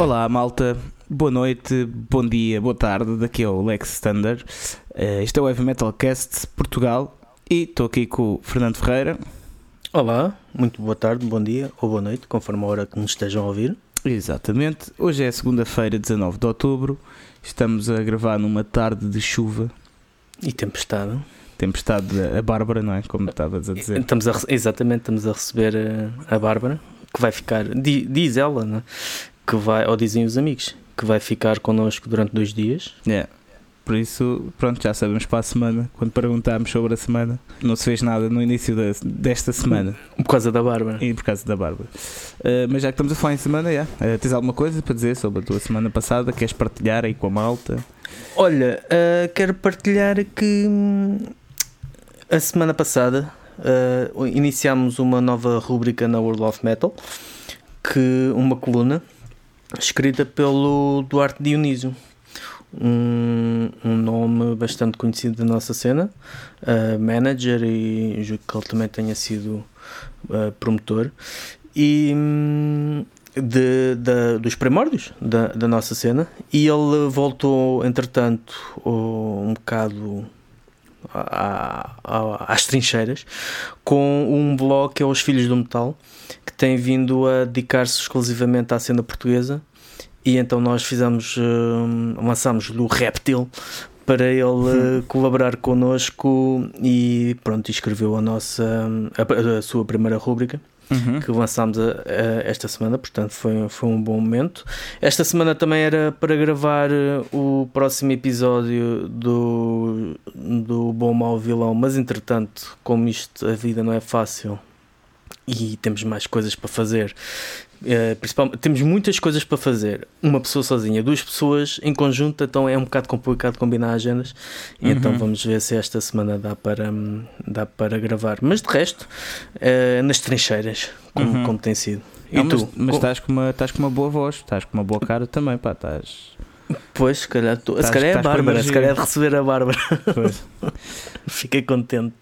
Olá, malta. Boa noite, bom dia, boa tarde. Daqui é o Lex Standard. Uh, este é o Heavy Metal Cast Portugal e estou aqui com o Fernando Ferreira. Olá, muito boa tarde, bom dia ou boa noite, conforme a hora que nos estejam a ouvir. Exatamente. Hoje é segunda-feira, 19 de outubro. Estamos a gravar numa tarde de chuva. E tempestade. Tempestade a Bárbara, não é? Como estavas a dizer. Estamos a, exatamente, estamos a receber a, a Bárbara, que vai ficar, diz ela, né? Que vai, ou dizem os amigos, que vai ficar connosco durante dois dias. É. Por isso, pronto, já sabemos para a semana. Quando perguntámos sobre a semana, não se fez nada no início da, desta semana. Por causa da Bárbara. E por causa da Bárbara. Uh, mas já que estamos a falar em semana, já. Uh, tens alguma coisa para dizer sobre a tua semana passada? Queres partilhar aí com a malta? Olha, uh, quero partilhar que hum, a semana passada iniciámos uma nova rúbrica na World of Metal, que uma coluna escrita pelo Duarte Dionísio. Um, um nome bastante conhecido da nossa cena, uh, manager, e julgo que ele também tenha sido uh, promotor. E um, de, de, dos primórdios da, da nossa cena, e ele voltou, entretanto, um bocado à, à, às trincheiras com um blog que é Os Filhos do Metal, que tem vindo a dedicar-se exclusivamente à cena portuguesa. E então nós fizemos, uh, lançámos o Reptil para ele uh, colaborar connosco e pronto, escreveu a nossa a, a sua primeira rúbrica uhum. que lançámos a, a esta semana, portanto foi, foi um bom momento. Esta semana também era para gravar eh, o próximo episódio do, do Bom Mal Vilão, mas entretanto, como isto, a vida não é fácil e temos mais coisas para fazer. Uh, principalmente, temos muitas coisas para fazer. Uma pessoa sozinha, duas pessoas em conjunto, então é um bocado complicado combinar agendas. E uhum. então vamos ver se esta semana dá para, dá para gravar. Mas de resto, uh, nas trincheiras, como, uhum. como tem sido. E Não, tu? Mas, mas estás, com uma, estás com uma boa voz, estás com uma boa cara também, pá, estás. Pois, se calhar, tu, estás, se calhar é a Bárbara, se calhar é de receber a Bárbara. Fiquei contente.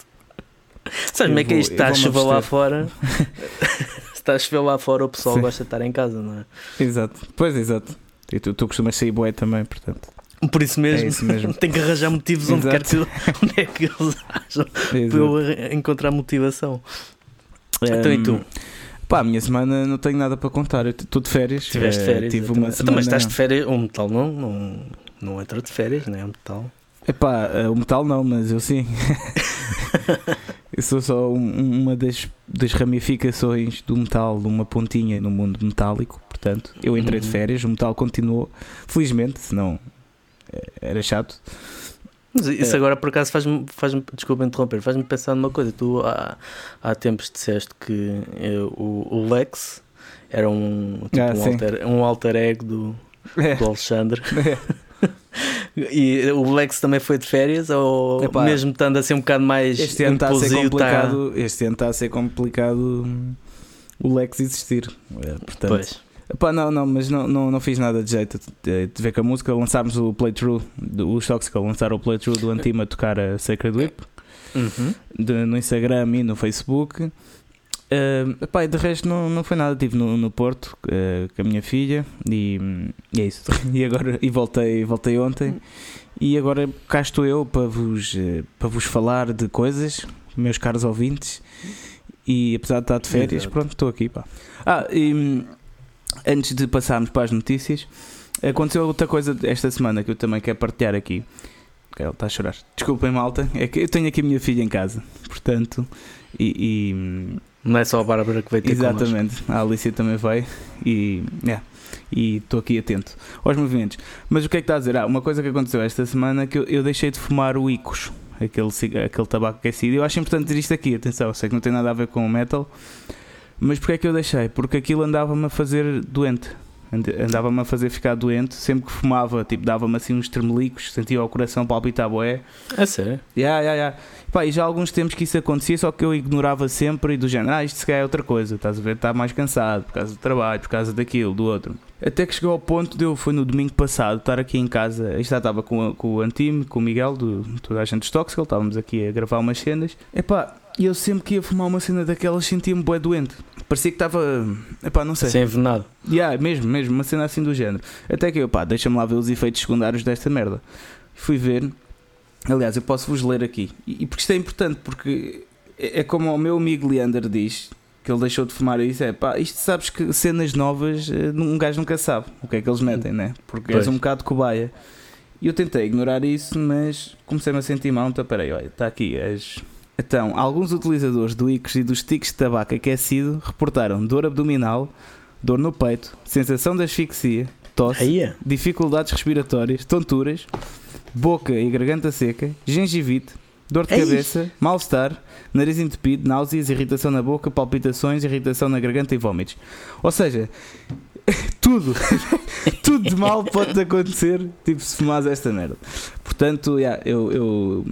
Sabes como é que é isto? Está a chuva lá fora. está a chover lá fora, o pessoal Sim. gosta de estar em casa, não é? Exato, pois exato. E tu, tu costumas sair boé também, portanto. Por isso mesmo, é isso mesmo. tenho que arranjar motivos onde, quer que, onde é que eles acham para eu encontrar motivação. Então, e tu? Pá, a minha semana não tenho nada para contar. Eu estou de férias. Tiveste eh, férias. Tive uma semana... Mas estás de férias. O metal não, não, não entra de férias, não é? O metal. Epá, eh, o metal não, mas eu sim. eu sou só um, uma das, das ramificações do metal, uma pontinha no mundo metálico. Portanto, eu entrei de uhum. férias, o metal continuou, felizmente, senão eh, era chato. Mas isso é. agora por acaso faz-me, faz desculpa interromper, faz-me pensar numa coisa. Tu há, há tempos disseste que eu, o, o, Lex era um, tipo, ah, um, alter, um alter ego do, é. do Alexandre. É. E o Lex também foi de férias ou Epá, mesmo estando a ser um bocado mais este ano está a ser complicado tá... este ano está a ser complicado o Lex existir é, portanto pois. Não, não, mas não, não, não fiz nada de jeito de ver com a música. Lançámos o playthrough, os Toxical lançaram o playthrough do Antima a tocar a Sacred Whip uhum. de, no Instagram e no Facebook. Uh, epá, de resto não, não foi nada, estive no, no Porto uh, com a minha filha e, e, é isso. e agora e voltei, voltei ontem e agora cá estou eu para vos, uh, para vos falar de coisas, meus caros ouvintes. E apesar de estar de férias, Exato. pronto, estou aqui. Pá. Ah, e antes de passarmos para as notícias, aconteceu outra coisa esta semana que eu também quero partilhar aqui. Ele está a chorar. Desculpem, malta, é que eu tenho aqui a minha filha em casa, portanto, e, e não é só a Bárbara que vai ter Exatamente, connosco. a Alicia também vai e yeah, estou aqui atento aos movimentos. Mas o que é que está a dizer? Ah, uma coisa que aconteceu esta semana é que eu, eu deixei de fumar o Icos, aquele, aquele tabaco aquecido. Eu acho importante dizer isto aqui, atenção, sei que não tem nada a ver com o metal, mas porquê é que eu deixei? Porque aquilo andava-me a fazer doente. Andava-me a fazer ficar doente sempre que fumava, tipo, dava-me assim uns tremelicos, sentia o coração palpitar boé. É sério? Yeah, yeah, yeah. Pá, e já há alguns tempos que isso acontecia, só que eu ignorava sempre e do género, ah, isto se calhar é outra coisa, estás a ver, está mais cansado por causa do trabalho, por causa daquilo, do outro. Até que chegou ao ponto de eu, foi no domingo passado, estar aqui em casa, já estava com, com o Antime, com o Miguel, do, toda a gente dos Toxical, estávamos aqui a gravar umas cenas. Epá, e eu sempre que ia fumar uma cena daquelas sentia-me bué doente. Parecia que estava. Epá, não sei. Sem envenenado. Yeah, mesmo, mesmo, uma cena assim do género. Até que eu, pá, deixa-me lá ver os efeitos secundários desta merda. Fui ver. Aliás, eu posso vos ler aqui. E, porque isto é importante, porque é, é como o meu amigo Leander diz, que ele deixou de fumar isso, é pá, isto sabes que cenas novas, eh, um gajo nunca sabe o que é que eles metem, né? Porque pois. és um bocado cobaia. E eu tentei ignorar isso, mas comecei-me a sentir mal, então peraí, olha, está aqui, és então, alguns utilizadores do Icos e dos sticks de tabaco aquecido reportaram dor abdominal, dor no peito, sensação de asfixia, tosse, é. dificuldades respiratórias, tonturas, boca e garganta seca, gengivite, dor de Ei. cabeça, mal-estar, nariz entupido, náuseas, irritação na boca, palpitações, irritação na garganta e vômitos. Ou seja, tudo, tudo de mal pode acontecer, tipo, se fumares esta merda. Portanto, yeah, eu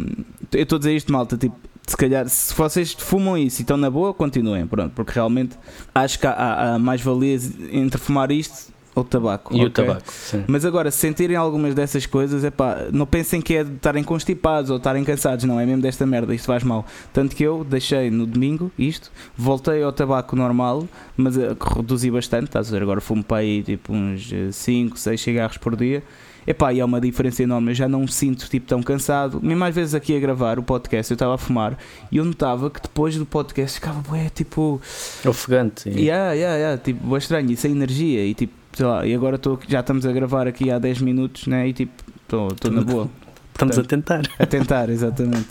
estou a dizer isto, malta, tipo, se calhar, se vocês fumam isso e estão na boa, continuem, pronto, porque realmente acho que há, há mais valias entre fumar isto ou tabaco. E okay? o tabaco, sim. Mas agora, se sentirem algumas dessas coisas, é pá, não pensem que é de estarem constipados ou estarem cansados, não, é mesmo desta merda, isto faz mal. Tanto que eu deixei no domingo isto, voltei ao tabaco normal, mas uh, reduzi bastante, estás a ver, agora fumo para aí tipo uns 5, uh, 6 cigarros por dia Epá, e há uma diferença enorme. Eu já não me sinto tipo tão cansado. Mesmo às vezes aqui a gravar o podcast, eu estava a fumar e eu notava que depois do podcast ficava bué, tipo. Ofegante. Yeah, yeah, yeah, tipo, estranho. E sem energia. E tipo, sei lá, e agora tô, já estamos a gravar aqui há 10 minutos, né? E tipo, estou na boa. Estamos Portanto, a tentar. A tentar, exatamente.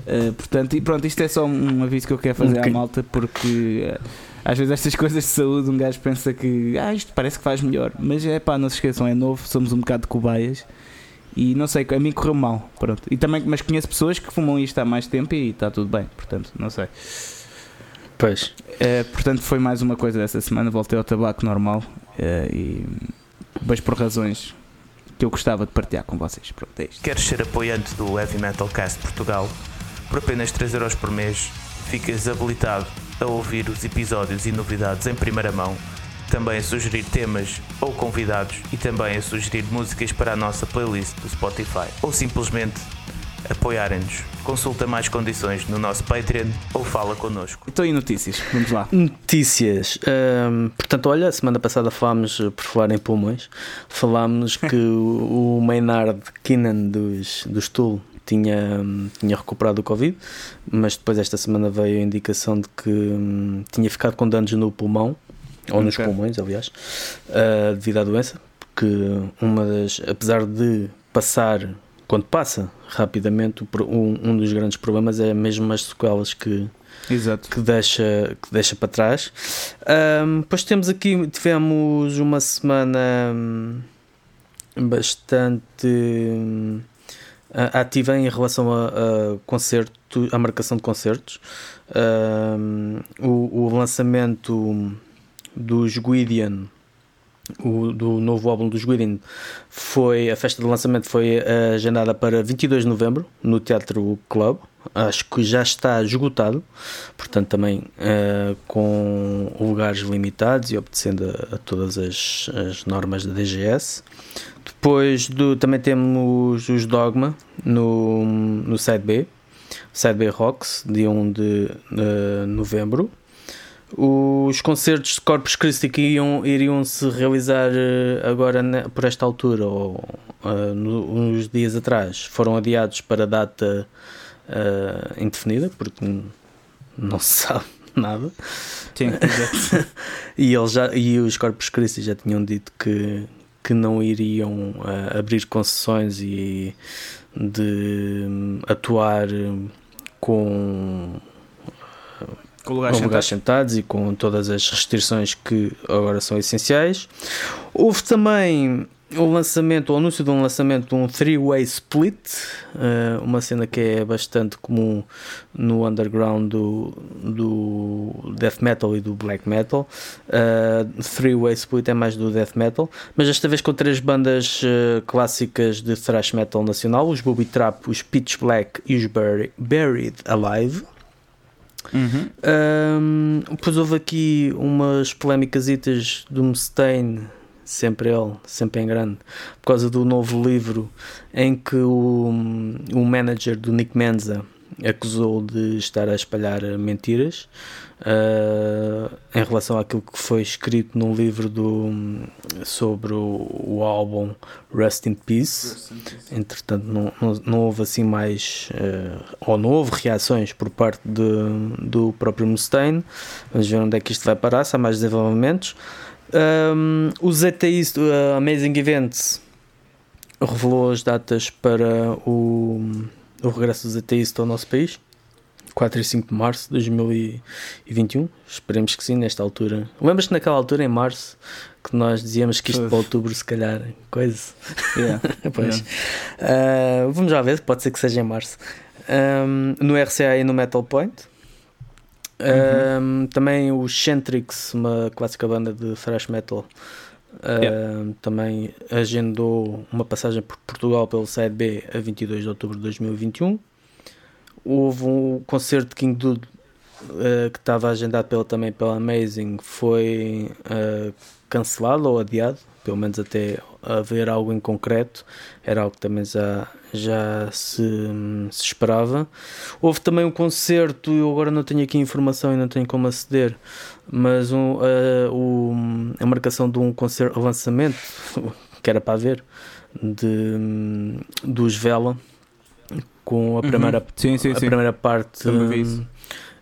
Uh, portanto, e pronto, isto é só um aviso que eu quero fazer okay. à malta porque. Uh, às vezes estas coisas de saúde um gajo pensa que ah, isto parece que faz melhor, mas é pá, não se esqueçam, é novo, somos um bocado de cobaias e não sei, a mim correu mal, pronto. E também, mas conheço pessoas que fumam isto há mais tempo e está tudo bem, portanto, não sei. Pois. É, portanto, foi mais uma coisa dessa semana, voltei ao tabaco normal é, e mas por razões que eu gostava de partilhar com vocês. Pronto, é isto. Queres ser apoiante do Heavy Metal Cast Portugal? Por apenas 3€ por mês, ficas habilitado a ouvir os episódios e novidades em primeira mão, também a sugerir temas ou convidados e também a sugerir músicas para a nossa playlist do Spotify ou simplesmente apoiarem-nos. Consulta mais condições no nosso Patreon ou fala connosco. Então, e notícias? Vamos lá. Notícias. Um, portanto, olha, semana passada falámos, por falar em pulmões, falámos que o Maynard Keenan dos, dos Tool tinha, tinha recuperado o Covid, mas depois esta semana veio a indicação de que hum, tinha ficado com danos no pulmão, ou okay. nos pulmões, aliás, uh, devido à doença, porque uma das, apesar de passar, quando passa rapidamente, um, um dos grandes problemas é mesmo as sequelas que, Exato. que deixa, que deixa para trás. Um, depois temos aqui, tivemos uma semana hum, bastante hum, ativa em relação a, a concerto, a marcação de concertos. o, o, lançamento dos Guidian, o, do novo álbum dos Guidian, foi a festa de lançamento foi agendada para 22 de novembro no Teatro Club. Acho que já está esgotado, portanto, também uh, com lugares limitados e obedecendo a, a todas as, as normas da DGS. Depois do, também temos os Dogma no, no Side B, Side B Rocks, dia 1 de uh, novembro. Os concertos de Corpus Christi que iam, iriam se realizar uh, agora ne, por esta altura, ou uh, no, uns dias atrás, foram adiados para data indefinida, porque não se sabe nada. Sim, e, eles já, e os Corpus Christi já tinham dito que, que não iriam uh, abrir concessões e de um, atuar com, com lugares, com lugares sentados. sentados e com todas as restrições que agora são essenciais. Houve também o lançamento, o anúncio de um lançamento de um three-way split, uh, uma cena que é bastante comum no underground do, do death metal e do black metal. Uh, three-way split é mais do death metal, mas esta vez com três bandas uh, clássicas de thrash metal nacional: os Booby Trap, os Pitch Black e os Buried Alive. Uhum. Um, depois houve aqui umas polémicas do Mustaine sempre ele, sempre em grande, por causa do novo livro em que o, o manager do Nick Menza acusou de estar a espalhar mentiras uh, em relação àquilo que foi escrito num livro do, sobre o, o álbum Rest in Peace. Rest in Peace. Entretanto, não, não, não, houve assim mais, uh, ou não houve reações por parte de, do próprio Mustaine. Vamos ver onde é que isto vai parar, se há mais desenvolvimentos. Um, o ZTI, uh, Amazing Events, revelou as datas para o, o regresso dos ateístas ao nosso país. 4 e 5 de março de 2021. Esperemos que sim, nesta altura. Lembras-te naquela altura, em março, que nós dizíamos que isto para outubro, se calhar, coisa. Yeah. pois. Yeah. Uh, vamos já ver, pode ser que seja em março. Um, no RCA e no Metal Point. Uhum. Um, também o Centrix, uma clássica banda de thrash metal, yeah. também agendou uma passagem por Portugal pelo Side B a 22 de outubro de 2021. Houve um concerto de King Dude uh, que estava agendado pela, também pela Amazing, foi uh, cancelado ou adiado, pelo menos até haver algo em concreto, era algo que também já, já se, se esperava. Houve também um concerto, eu agora não tenho aqui informação e não tenho como aceder, mas um, uh, um, a marcação de um concerto, lançamento, que era para ver, de, dos Vela, com a uhum. primeira, sim, sim, a sim. primeira parte. Um,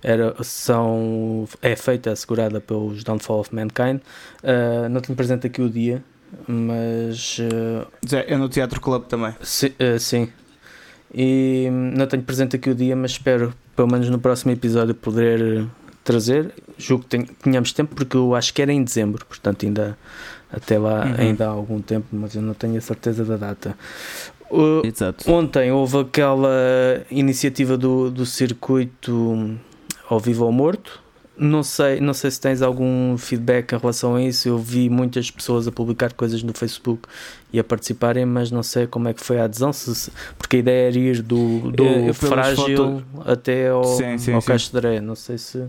era, são, é feita, assegurada pelos Downfall of Mankind. Uh, não tenho presente aqui o dia, mas. Uh, é no Teatro Club também. Si, uh, sim. E não tenho presente aqui o dia, mas espero, pelo menos no próximo episódio, poder trazer. Julgo que tenhamos tempo, porque eu acho que era em dezembro, portanto, ainda até lá uhum. ainda há algum tempo, mas eu não tenho a certeza da data. Uh. Ontem houve aquela iniciativa do, do circuito ao vivo ou morto, não sei, não sei se tens algum feedback em relação a isso. Eu vi muitas pessoas a publicar coisas no Facebook e a participarem, mas não sei como é que foi a adesão, se, porque a ideia era ir do, do eu, frágil até ao, sim, sim, ao sim. Areia. Não sei se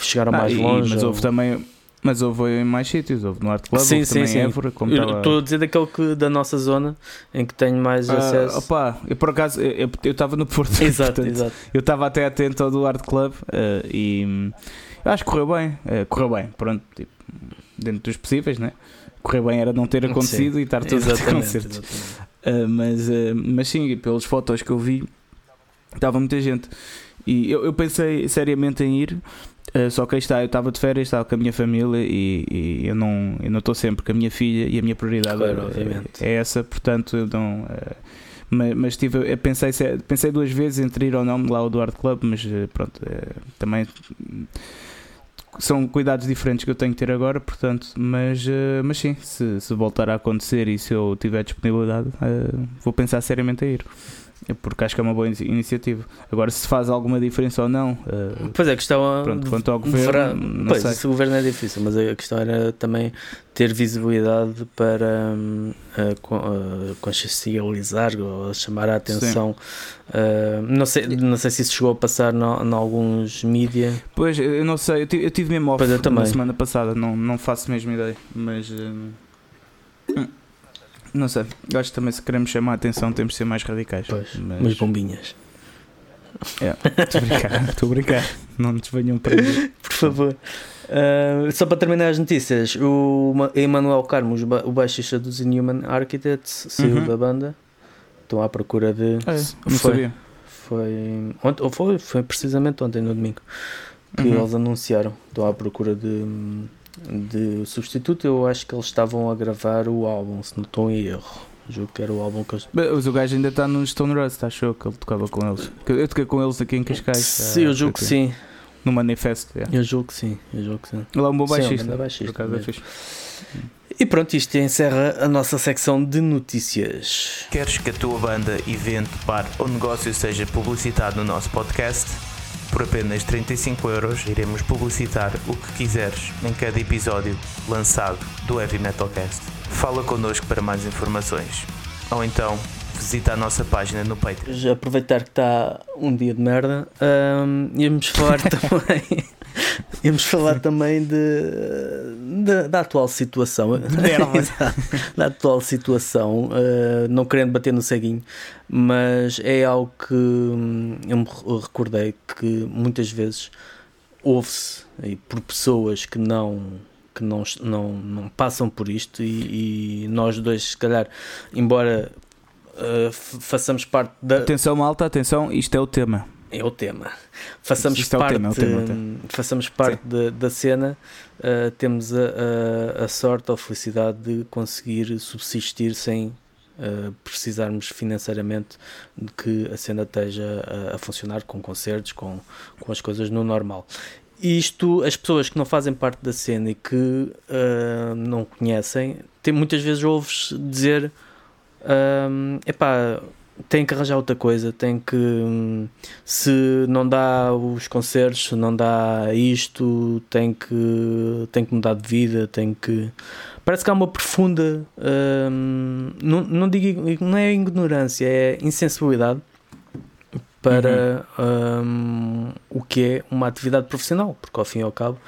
chegaram ah, mais longe. Mas ou... houve também mas houve em mais sítios, houve no Art Club, sim, sim, sim. Évora, como Estou a dizer daquele que, da nossa zona em que tenho mais uh, acesso. Opa, eu por acaso eu estava no Porto, exato, portanto, exato. eu estava até atento ao do Art Club uh, e eu acho que correu bem, uh, correu bem, pronto, tipo, dentro dos possíveis, né? Correu bem era não ter acontecido sim, e estar todos os concertos. mas, mas sim, pelas fotos que eu vi, estava muita gente. E eu, eu pensei seriamente em ir, Uh, só que aí está, eu estava de férias, estava com a minha família e, e eu não eu não estou sempre com a minha filha e a minha prioridade claro, é, é, essa, portanto eu não. Uh, mas, mas tive, pensei, pensei duas vezes entre ir ou não lá ao Duarte Club, mas uh, pronto, também são cuidados diferentes que eu tenho que ter agora, portanto, mas, mas sim, se, se voltar a acontecer e se eu tiver disponibilidade, vou pensar seriamente a ir. É porque acho que é uma boa iniciativa. Agora, se faz alguma diferença ou não. Uh, pois é, a questão. Pronto, quanto ao governo. Pois, sei. o governo é difícil, mas a questão era também ter visibilidade para uh, uh, consciencializar ou chamar a atenção. Uh, não, sei, não sei se isso chegou a passar em alguns mídia. Pois, eu não sei, eu tive, eu tive mesmo off na semana passada, não, não faço mesmo ideia, mas. Uh, não sei, eu acho que também se queremos chamar a atenção temos de ser mais radicais. Pois, mas... umas bombinhas. Estou a brincar, estou a brincar. Não nos venham para mim. Por favor. Uh, só para terminar as notícias, o Emanuel Carmos, o baixista dos Inhuman Architects, saiu uhum. da banda. Estão à procura de. Ah, é, não foi, sabia. Foi, ontem, ou foi, foi precisamente ontem, no domingo, que uhum. eles anunciaram. Estão à procura de de substituto, eu acho que eles estavam a gravar o álbum, se não estou em erro. Julgo que era o álbum que eles. Mas o gajo ainda está no Stone Rust, achou que ele tocava com eles. Eu toquei com eles aqui em Cascais. Sim, eu julgo que sim. No Manifesto. Yeah. Eu julgo que sim, eu julgo que sim. Ele é um bom baixista. Sim, é um baixista e pronto, isto encerra a nossa secção de notícias. Queres que a tua banda, evento, bar ou negócio seja publicitado no nosso podcast? Por apenas 35 euros iremos publicitar o que quiseres em cada episódio lançado do Heavy Metal Cast. Fala connosco para mais informações. Ou então visita a nossa página no Patreon. Aproveitar que está um dia de merda, um, íamos falar também. íamos falar também de, da, da, atual situação, da atual situação, uh, não querendo bater no ceguinho, mas é algo que hum, eu me recordei que muitas vezes ouve-se por pessoas que não que não, não, não passam por isto e, e nós dois, se calhar, embora uh, façamos parte da. Atenção, malta, atenção, isto é o tema. É o tema. Façamos isto parte, é tema, é tema, é tema. Façamos parte da, da cena, uh, temos a, a, a, sorte ou a felicidade de conseguir subsistir sem uh, precisarmos financeiramente de que a cena esteja a, a, funcionar com concertos, com, com as coisas no normal. Isto, as pessoas que não fazem parte da cena e que uh, não conhecem, tem, muitas vezes ouves dizer: uh, epá, tem que arranjar outra coisa, tem que se não dá os concertos, se não dá isto, tem que tem que mudar de vida, tem que parece que há uma profunda hum, não, não digo não é ignorância, é insensibilidade para uhum. hum, o que é uma atividade profissional, porque ao fim e ao cabo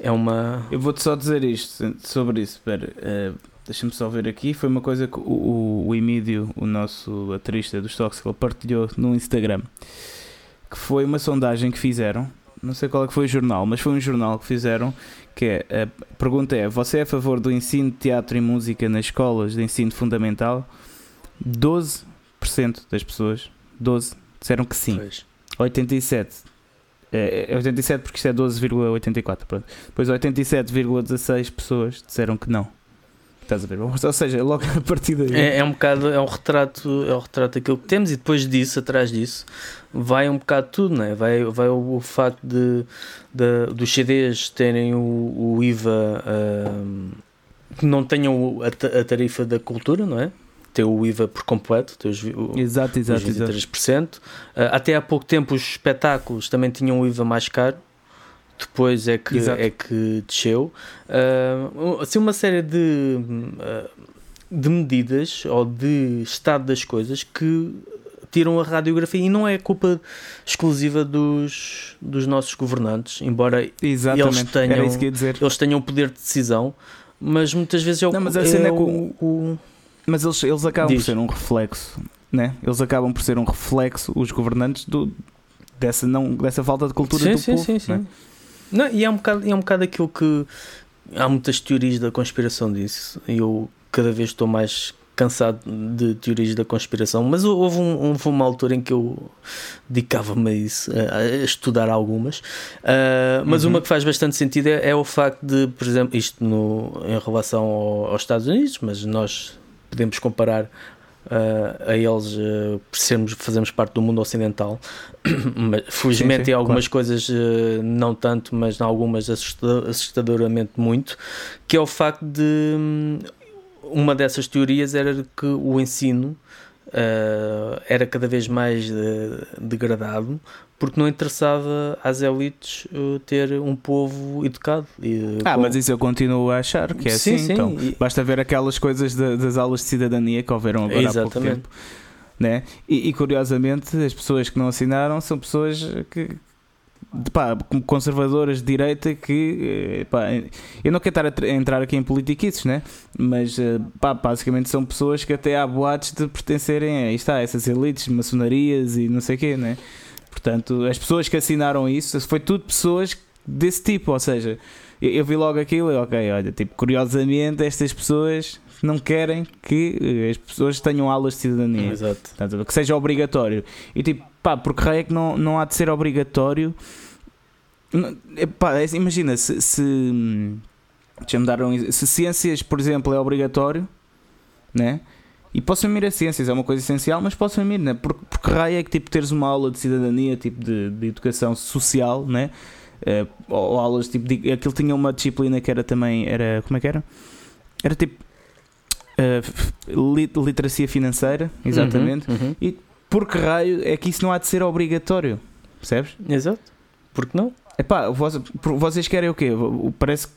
é uma. Eu vou-te só dizer isto sobre isso, espera. Uh Deixa-me só ver aqui. Foi uma coisa que o, o Emílio, o nosso atrista dos Toxical, partilhou no Instagram. Que foi uma sondagem que fizeram. Não sei qual é que foi o jornal, mas foi um jornal que fizeram. Que é, a pergunta é: Você é a favor do ensino de teatro e música nas escolas de ensino fundamental? 12% das pessoas 12 disseram que sim. Pois. 87 é, 87 porque isto é 12,84 pronto. Depois 87,16 pessoas disseram que não. Estás a ver? Ou seja, logo a partir daí. É, é, um bocado, é um retrato, é um retrato daquilo que temos e depois disso, atrás disso, vai um bocado tudo, não é? Vai, vai o, o facto de, de, dos CDs terem o, o IVA uh, que não tenham a, a, tarifa da cultura, não é? Ter o IVA por completo, ter os, o, exato, exato, os 23%. Exato. Uh, até há pouco tempo os espetáculos também tinham o IVA mais caro depois é que, é que desceu. Uh, assim, uma série de, uh, de medidas ou de estado das coisas que tiram a radiografia e não é culpa exclusiva dos, dos nossos governantes, embora Exatamente. eles tenham, eles tenham o poder de decisão, mas muitas vezes é o, não, mas é, é o, o, mas eles, eles acabam Diz. por ser um reflexo, né? Eles acabam por ser um reflexo, os governantes, do, dessa, não, dessa falta de cultura sim, do sim, povo. Sim, sim. Né? Não, e é um, bocado, é um bocado aquilo que há muitas teorias da conspiração disso. E eu cada vez estou mais cansado de teorias da conspiração, mas houve, um, houve uma altura em que eu dedicava-me a isso, a, a, estudar algumas. Uh, mas uhum. uma que faz bastante sentido é, é, o facto de, por exemplo, isto no, em relação ao, aos Estados Unidos, mas nós podemos comparar uh, a eles uh, por sermos, fazemos parte do mundo ocidental. felizmente sim, sim, em algumas claro. coisas uh, não tanto, mas em algumas assustadoramente muito, que é o facto de um, uma dessas teorias era que o ensino Uh, era cada vez mais uh, degradado porque não interessava às elites uh, ter um povo educado. E, ah, mas isso eu continuo a achar que é sim, assim. Sim. Então, e... basta ver aquelas coisas de, das aulas de cidadania que houveram agora Exatamente. há pouco tempo. Né? E, e, curiosamente, as pessoas que não assinaram são pessoas que. Pá, conservadoras de direita que eh, pá, eu não quero estar a entrar aqui em politiquices, né? mas eh, pá, basicamente são pessoas que até há boatos de pertencerem a, está, essas elites, maçonarias e não sei o quê, né? Portanto, as pessoas que assinaram isso foi tudo pessoas desse tipo, ou seja, eu, eu vi logo aquilo e ok, olha, tipo, curiosamente estas pessoas não querem que eh, as pessoas tenham aulas de cidadania. Exato. Portanto, que seja obrigatório. E tipo, pá, porque raio é que não, não há de ser obrigatório. Pá, é assim, imagina, se, se deixa-me dar um, se ciências, por exemplo, é obrigatório, né? E posso ir a ciências, é uma coisa essencial, mas posso ir, né? Porque, porque raio é que tipo teres uma aula de cidadania, tipo de, de educação social, né? Uh, ou, ou, aulas tipo de, aquilo tinha uma disciplina que era também era como é que era? Era tipo uh, literacia financeira, exatamente. Uhum, uhum. E por que raio é que isso não há de ser obrigatório? Percebes? Exato. Porque não? Epá, vocês querem o quê? Parece que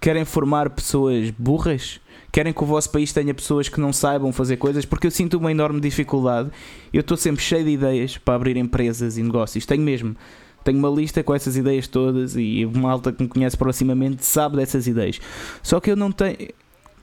querem formar pessoas burras? Querem que o vosso país tenha pessoas que não saibam fazer coisas? Porque eu sinto uma enorme dificuldade. Eu estou sempre cheio de ideias para abrir empresas e negócios. Tenho mesmo. tenho uma lista com essas ideias todas e uma alta que me conhece proximamente sabe dessas ideias. Só que eu não tenho.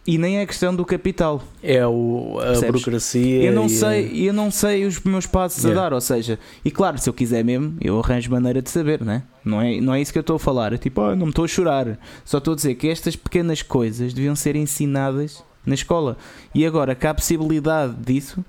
E nem é questão do capital. É o, a Percebes? burocracia. Eu não, sei, eu não sei os meus passos yeah. a dar, ou seja, e claro, se eu quiser mesmo, eu arranjo maneira de saber, né? não é? Não é isso que eu estou a falar. É tipo, oh, não me estou a chorar. Só estou a dizer que estas pequenas coisas deviam ser ensinadas na escola. E agora, que há possibilidade disso,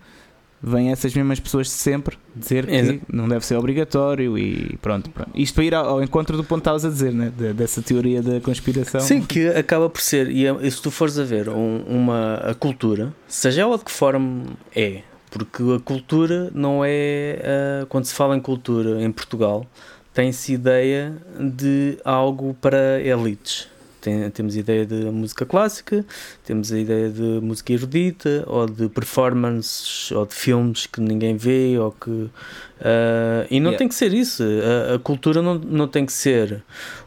vêm essas mesmas pessoas de sempre dizer que Exato. não deve ser obrigatório e pronto, pronto. Isto para ir ao, encontro do ponto que estavas a dizer, né? De, dessa teoria da conspiração. Sim, que acaba por ser, e, é, se tu fores a ver um, uma a cultura, seja ela de que forma é, porque a cultura não é, uh, quando se fala em cultura em Portugal, tem-se ideia de algo para elites tem, temos a ideia de música clássica, temos a ideia de música erudita, ou de performances, ou de filmes que ninguém vê, ou que. Uh, e não yeah. tem que ser isso. A, a, cultura não, não tem que ser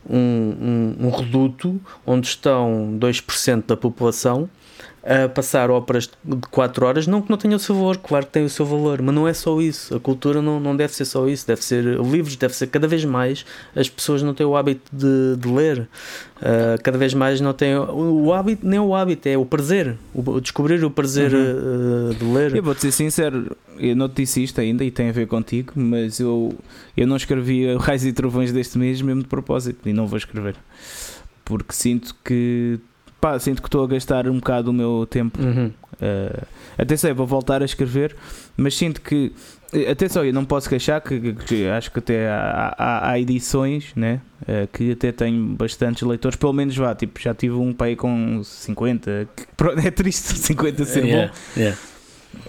um, um, um reduto onde estão 2% da população a passar óperas de 4 horas, não que não tenha o seu valor, claro que tem o seu valor, mas não é só isso. A cultura não, não deve ser só isso, deve ser livros, deve ser cada vez mais. As pessoas não têm o hábito de, de ler, uh, cada vez mais não têm o, o, hábito, nem o hábito, é o prazer, o, descobrir o prazer uhum. uh, de ler. Eu vou-te ser sincero, eu não te disse isto ainda e tem a ver contigo, mas eu, eu não escrevi Raios e Trovões deste mês mesmo de propósito e não vou escrever porque sinto que pá, sinto que estou a gastar um bocado o meu tempo. Uhum. Uh, até sei, vou voltar a escrever, mas sinto que. Atenção, eu não posso queixar que, que acho que até há, há, há edições né, uh, que até tenho bastantes leitores, pelo menos vá, tipo, já tive um pai com 50, que, é triste 50 ser yeah, bom. Yeah.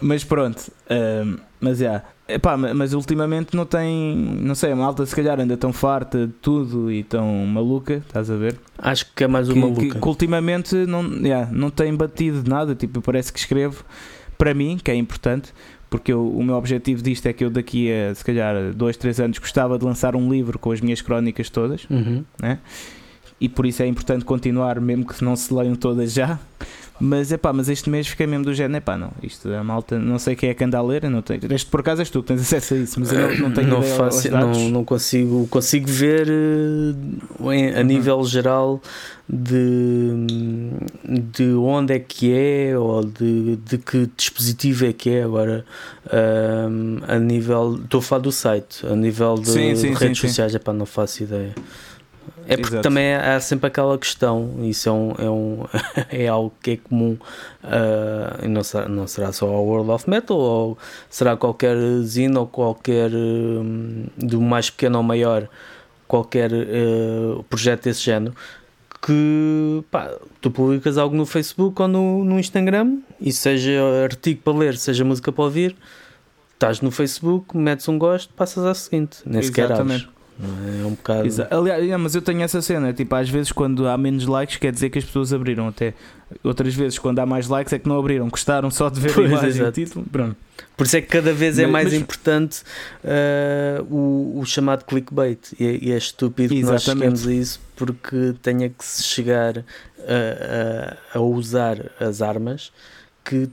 Mas pronto, uh, mas já. Yeah. Epá, mas ultimamente não tem, não sei, a malta se calhar anda tão farta de tudo e tão maluca, estás a ver? Acho que é mais uma maluca. Que, que ultimamente não, yeah, não tem batido nada, tipo, parece que escrevo para mim, que é importante, porque eu, o meu objetivo disto é que eu daqui a se calhar dois, três anos gostava de lançar um livro com as minhas crónicas todas, uhum. né? e por isso é importante continuar, mesmo que não se leiam todas já. Mas é pá, mas este mês fiquei mesmo do género, é pá, não, isto a malta, não sei quem é que anda a ler, não tenho, este por acaso és tu que tens acesso a isso, mas eu não, não tenho não ideia faço, não, não consigo, consigo ver uh, a uhum. nível geral de, de onde é que é ou de, de que dispositivo é que é agora um, a nível, estou a falar do site, a nível de, sim, sim, de redes sim, sociais, é pá, não faço ideia. É porque Exato. também há sempre aquela questão, isso é, um, é, um, é algo que é comum, uh, não, será, não será só ao World of Metal, ou será qualquer zine ou qualquer, um, do mais pequeno ao maior, qualquer uh, projeto desse género, que pá, tu publicas algo no Facebook ou no, no Instagram, e seja artigo para ler, seja música para ouvir, estás no Facebook, metes um gosto, passas à seguinte, nem sequer abres. É um bocado. Exato. Aliás, mas eu tenho essa cena, tipo, às vezes quando há menos likes quer dizer que as pessoas abriram até. Outras vezes quando há mais likes é que não abriram, gostaram só de ver pois, a imagem título. Pronto. Por isso é que cada vez é mais mas... importante uh, o, o, chamado clickbait. E, é, e é estúpido Exatamente. que nós cheguemos a isso porque tenha que se chegar a, a, a usar as armas que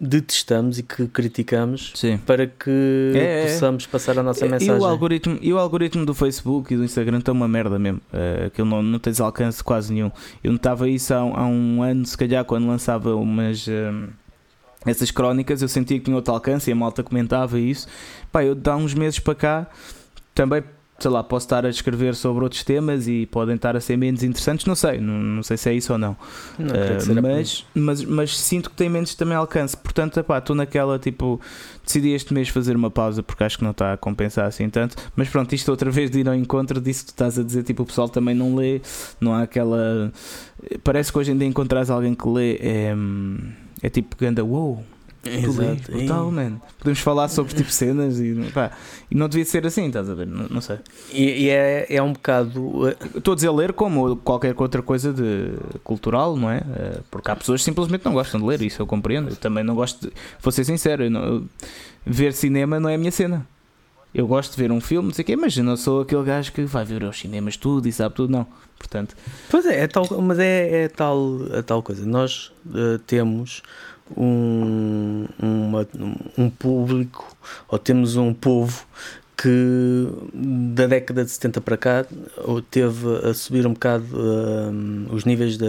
detestamos e que criticamos Sim. para que é, é, possamos passar a nossa mensagem. E o, algoritmo, e o algoritmo do Facebook e do Instagram está uma merda mesmo. Uh, aquilo não, não tens alcance quase nenhum. Eu notava isso há, há um ano, se calhar, quando lançava umas. Uh, essas crónicas, eu sentia que tinha outro alcance e a malta comentava isso. Pá, eu dá uns meses para cá também sei lá, posso estar a escrever sobre outros temas e podem estar a ser menos interessantes, não sei, não, não sei se é isso ou não. não uh, mas, mas, mas sinto que tem menos também alcance, portanto, estou naquela tipo, decidi este mês fazer uma pausa porque acho que não está a compensar assim tanto, mas pronto, isto outra vez de ir ao encontro disso que tu estás a dizer, tipo, o pessoal também não lê, não há aquela. Parece que hoje em dia encontras alguém que lê é, é tipo ganda, wow Exato. Brutal, man. Podemos falar sobre tipo cenas e, pá, e não devia ser assim, estás a ver? Não, não sei. E, e, é, é um bocado. Eh, Estou a dizer ler como qualquer outra coisa de cultural, não é? Eh, porque há pessoas que simplesmente não gostam de ler, isso eu compreendo. Eu também não gosto de. Vou ser sincero, não, ver cinema não é a minha cena. Eu gosto de ver um filme, não sei o quê, mas eu não sou aquele gajo que vai ver aos cinemas tudo e sabe tudo, não. Portanto. Pois é, é tal, mas é, é tal, a tal coisa. Nós uh, temos um, uma, um público ou temos um povo que da década de 70 para cá teve a subir um bocado um, os níveis de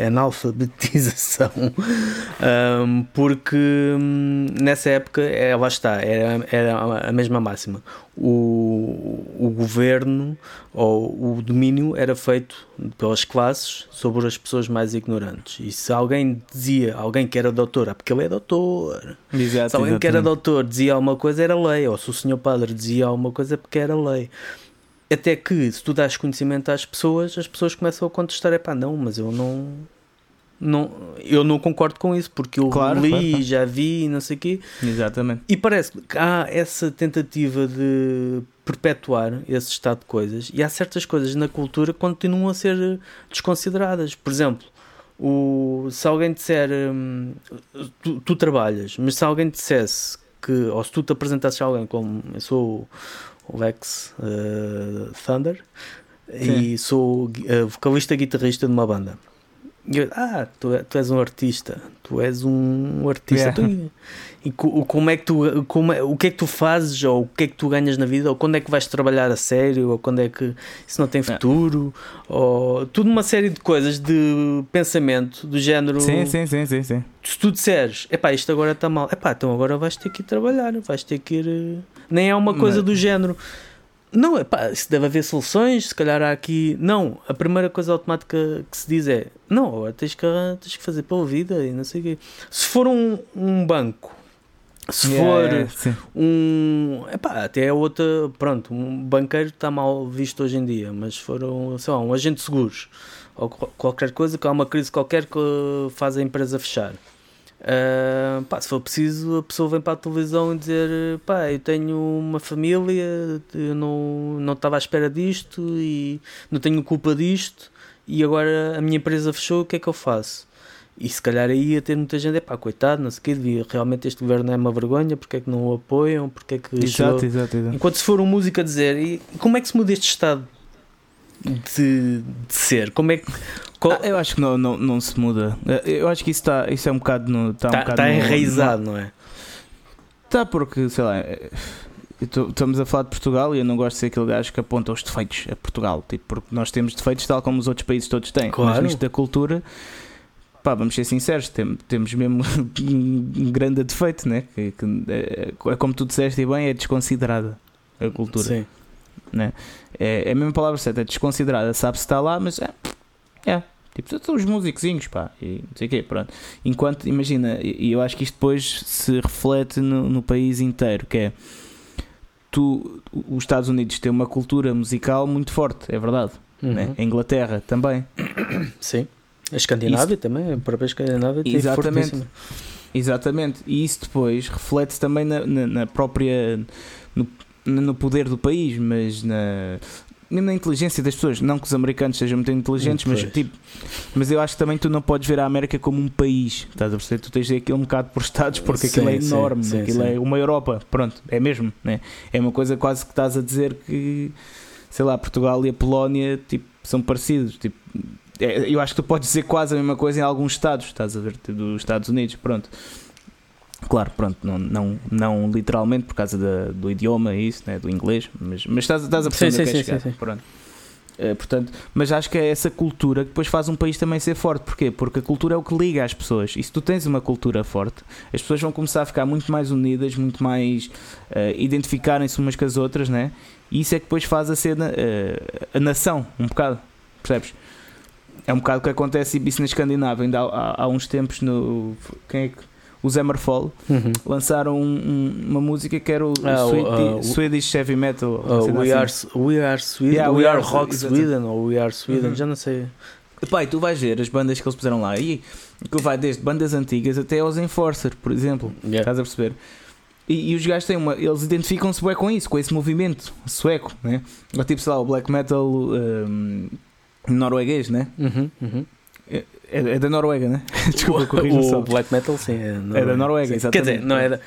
analfabetização um, porque um, nessa época é, lá está, era, era a mesma máxima o, o governo ou o domínio era feito pelas classes sobre as pessoas mais ignorantes e se alguém dizia, alguém que era doutor, ah, porque ele é doutor Exato, se alguém exatamente. que era doutor dizia alguma coisa era lei, ou se o senhor padre dizia alguma coisa porque era lei. Até que, se tu dás conhecimento às pessoas, as pessoas começam a contestar: é pá, não, mas eu não. Não, eu não concordo com isso porque eu claro, li, claro. já vi não sei o quê. Exatamente. E parece que há essa tentativa de perpetuar esse estado de coisas e há certas coisas na cultura que continuam a ser desconsideradas. Por exemplo, o, se alguém disser hum, tu, tu, trabalhas, mas se alguém dissesse que, ou se tu te apresentasses a alguém como eu sou o Lex uh, Thunder Sim. e sou uh, vocalista guitarrista de uma banda. Eu, ah, tu, tu és um artista, tu és um artista. Yeah. Tu, e como é que tu, como é, o que é que tu fazes, ou o que é que tu ganhas na vida, ou quando é que vais trabalhar a sério, ou quando é que isso não tem futuro, ou tudo uma série de coisas de pensamento do género. Sim, sim, sim, sim. sim. Se tu disseres, epá, isto agora está mal, epá, então agora vais ter que ir trabalhar, vais ter que ir. Eh, nem é uma coisa do género. Não, é pá, se deve haver soluções, se calhar há aqui. Não, a primeira coisa automática que se diz é: não, tens que, tens que fazer pela vida e não sei o quê. Se for um, um banco se yeah, for um. Epá, até é outra. Pronto, um banqueiro está mal visto hoje em dia, mas se for um, sei lá, um agente de seguros ou qualquer coisa, que há uma crise qualquer que faz a empresa fechar. Uh, pá, se for preciso, a pessoa vem para a televisão e dizer: pá, eu tenho uma família, eu não, não estava à espera disto e não tenho culpa disto, e agora a minha empresa fechou, o que é que eu faço? E se calhar aí ia ter muita gente, é pá, coitado, não sei o que, devia, realmente este governo é uma vergonha, porque é que não o apoiam, porque é que... Exato, exato, exato. Enquanto se for um músico a dizer, e como é que se muda este estado de, de ser? Como é que... Qual... Ah, eu acho que não, não, não se muda. Eu acho que isso, tá, isso é um bocado... No, tá, tá, um tá enraizado, no, não é? Está porque, sei lá... Estamos a falar de Portugal e eu não gosto de ser aquele gajo que aponta os defeitos a Portugal, tipo, porque nós temos defeitos tal como os outros países todos têm. Claro. Mas nisto da cultura, pá, vamos ser sinceros, tem, temos mesmo um grande defeito, né? Que, que é, é, como tu disseste e bem, é desconsiderada a cultura. Sim. Né? É, é a mesma palavra certa, é desconsiderada, sabe-se está lá, mas é, é. Tipo, são os músicozinhos, pá, e não sei o quê, pronto. Enquanto, imagina, e eu acho que isto depois se reflete no, no país inteiro, que é tu, os Estados Unidos têm uma cultura musical muito forte, é verdade. Uhum. Né? A Inglaterra também. Sim. A Escandinávia isso, também, a própria Escandinávia tem Exatamente. Exatamente. E isso depois reflete também na, na, na própria. No, no, poder do país, mas na. Mesmo na inteligência das pessoas, não que os americanos sejam muito inteligentes, mas tipo, mas eu acho que também tu não podes ver a América como um país, estás a perceber? Tu tens de aquilo um bocado por estados, porque sim, aquilo é enorme, sim, aquilo é uma Europa, pronto, é mesmo, né? é uma coisa quase que estás a dizer que, sei lá, Portugal e a Polónia tipo, são parecidos, tipo, é, eu acho que tu podes dizer quase a mesma coisa em alguns estados, estás a ver, dos Estados Unidos, pronto. Claro, pronto, não, não, não literalmente por causa da, do idioma e isso, né, do inglês, mas, mas estás, estás a perceber sim, sim, sim, sim, pronto. Uh, portanto, mas acho que é essa cultura que depois faz um país também ser forte. Porquê? Porque a cultura é o que liga as pessoas. E se tu tens uma cultura forte, as pessoas vão começar a ficar muito mais unidas, muito mais uh, identificarem-se umas com as outras, né? E isso é que depois faz a cena, uh, a nação, um bocado. Percebes? É um bocado o que acontece isso na Escandinávia. Ainda há, há, há uns tempos no. Quem é que. Os Hammerfall uhum. lançaram um, um, uma música que era o ah, Swedish, uh, Swedish Heavy Metal. Uh, we, assim. are, we Are Sweden, yeah, we, we, Are Rock Sweden, ou We Are Sweden, uhum. já não sei. Pai, tu vais ver as bandas que eles puseram lá e que vai desde bandas antigas até aos Enforcer, por exemplo. Yeah. Estás a perceber? E, e, os gajos têm uma. Eles identificam-se bem com isso, com esse movimento sueco, né? Ou tipo, sei lá, o black metal. Um, norueguês, né? Uhum, uhum. É, é, da Noruega, né? Desculpa, corrija O black metal, sim. É, é da Noruega, exatamente. Quer dizer, não é da.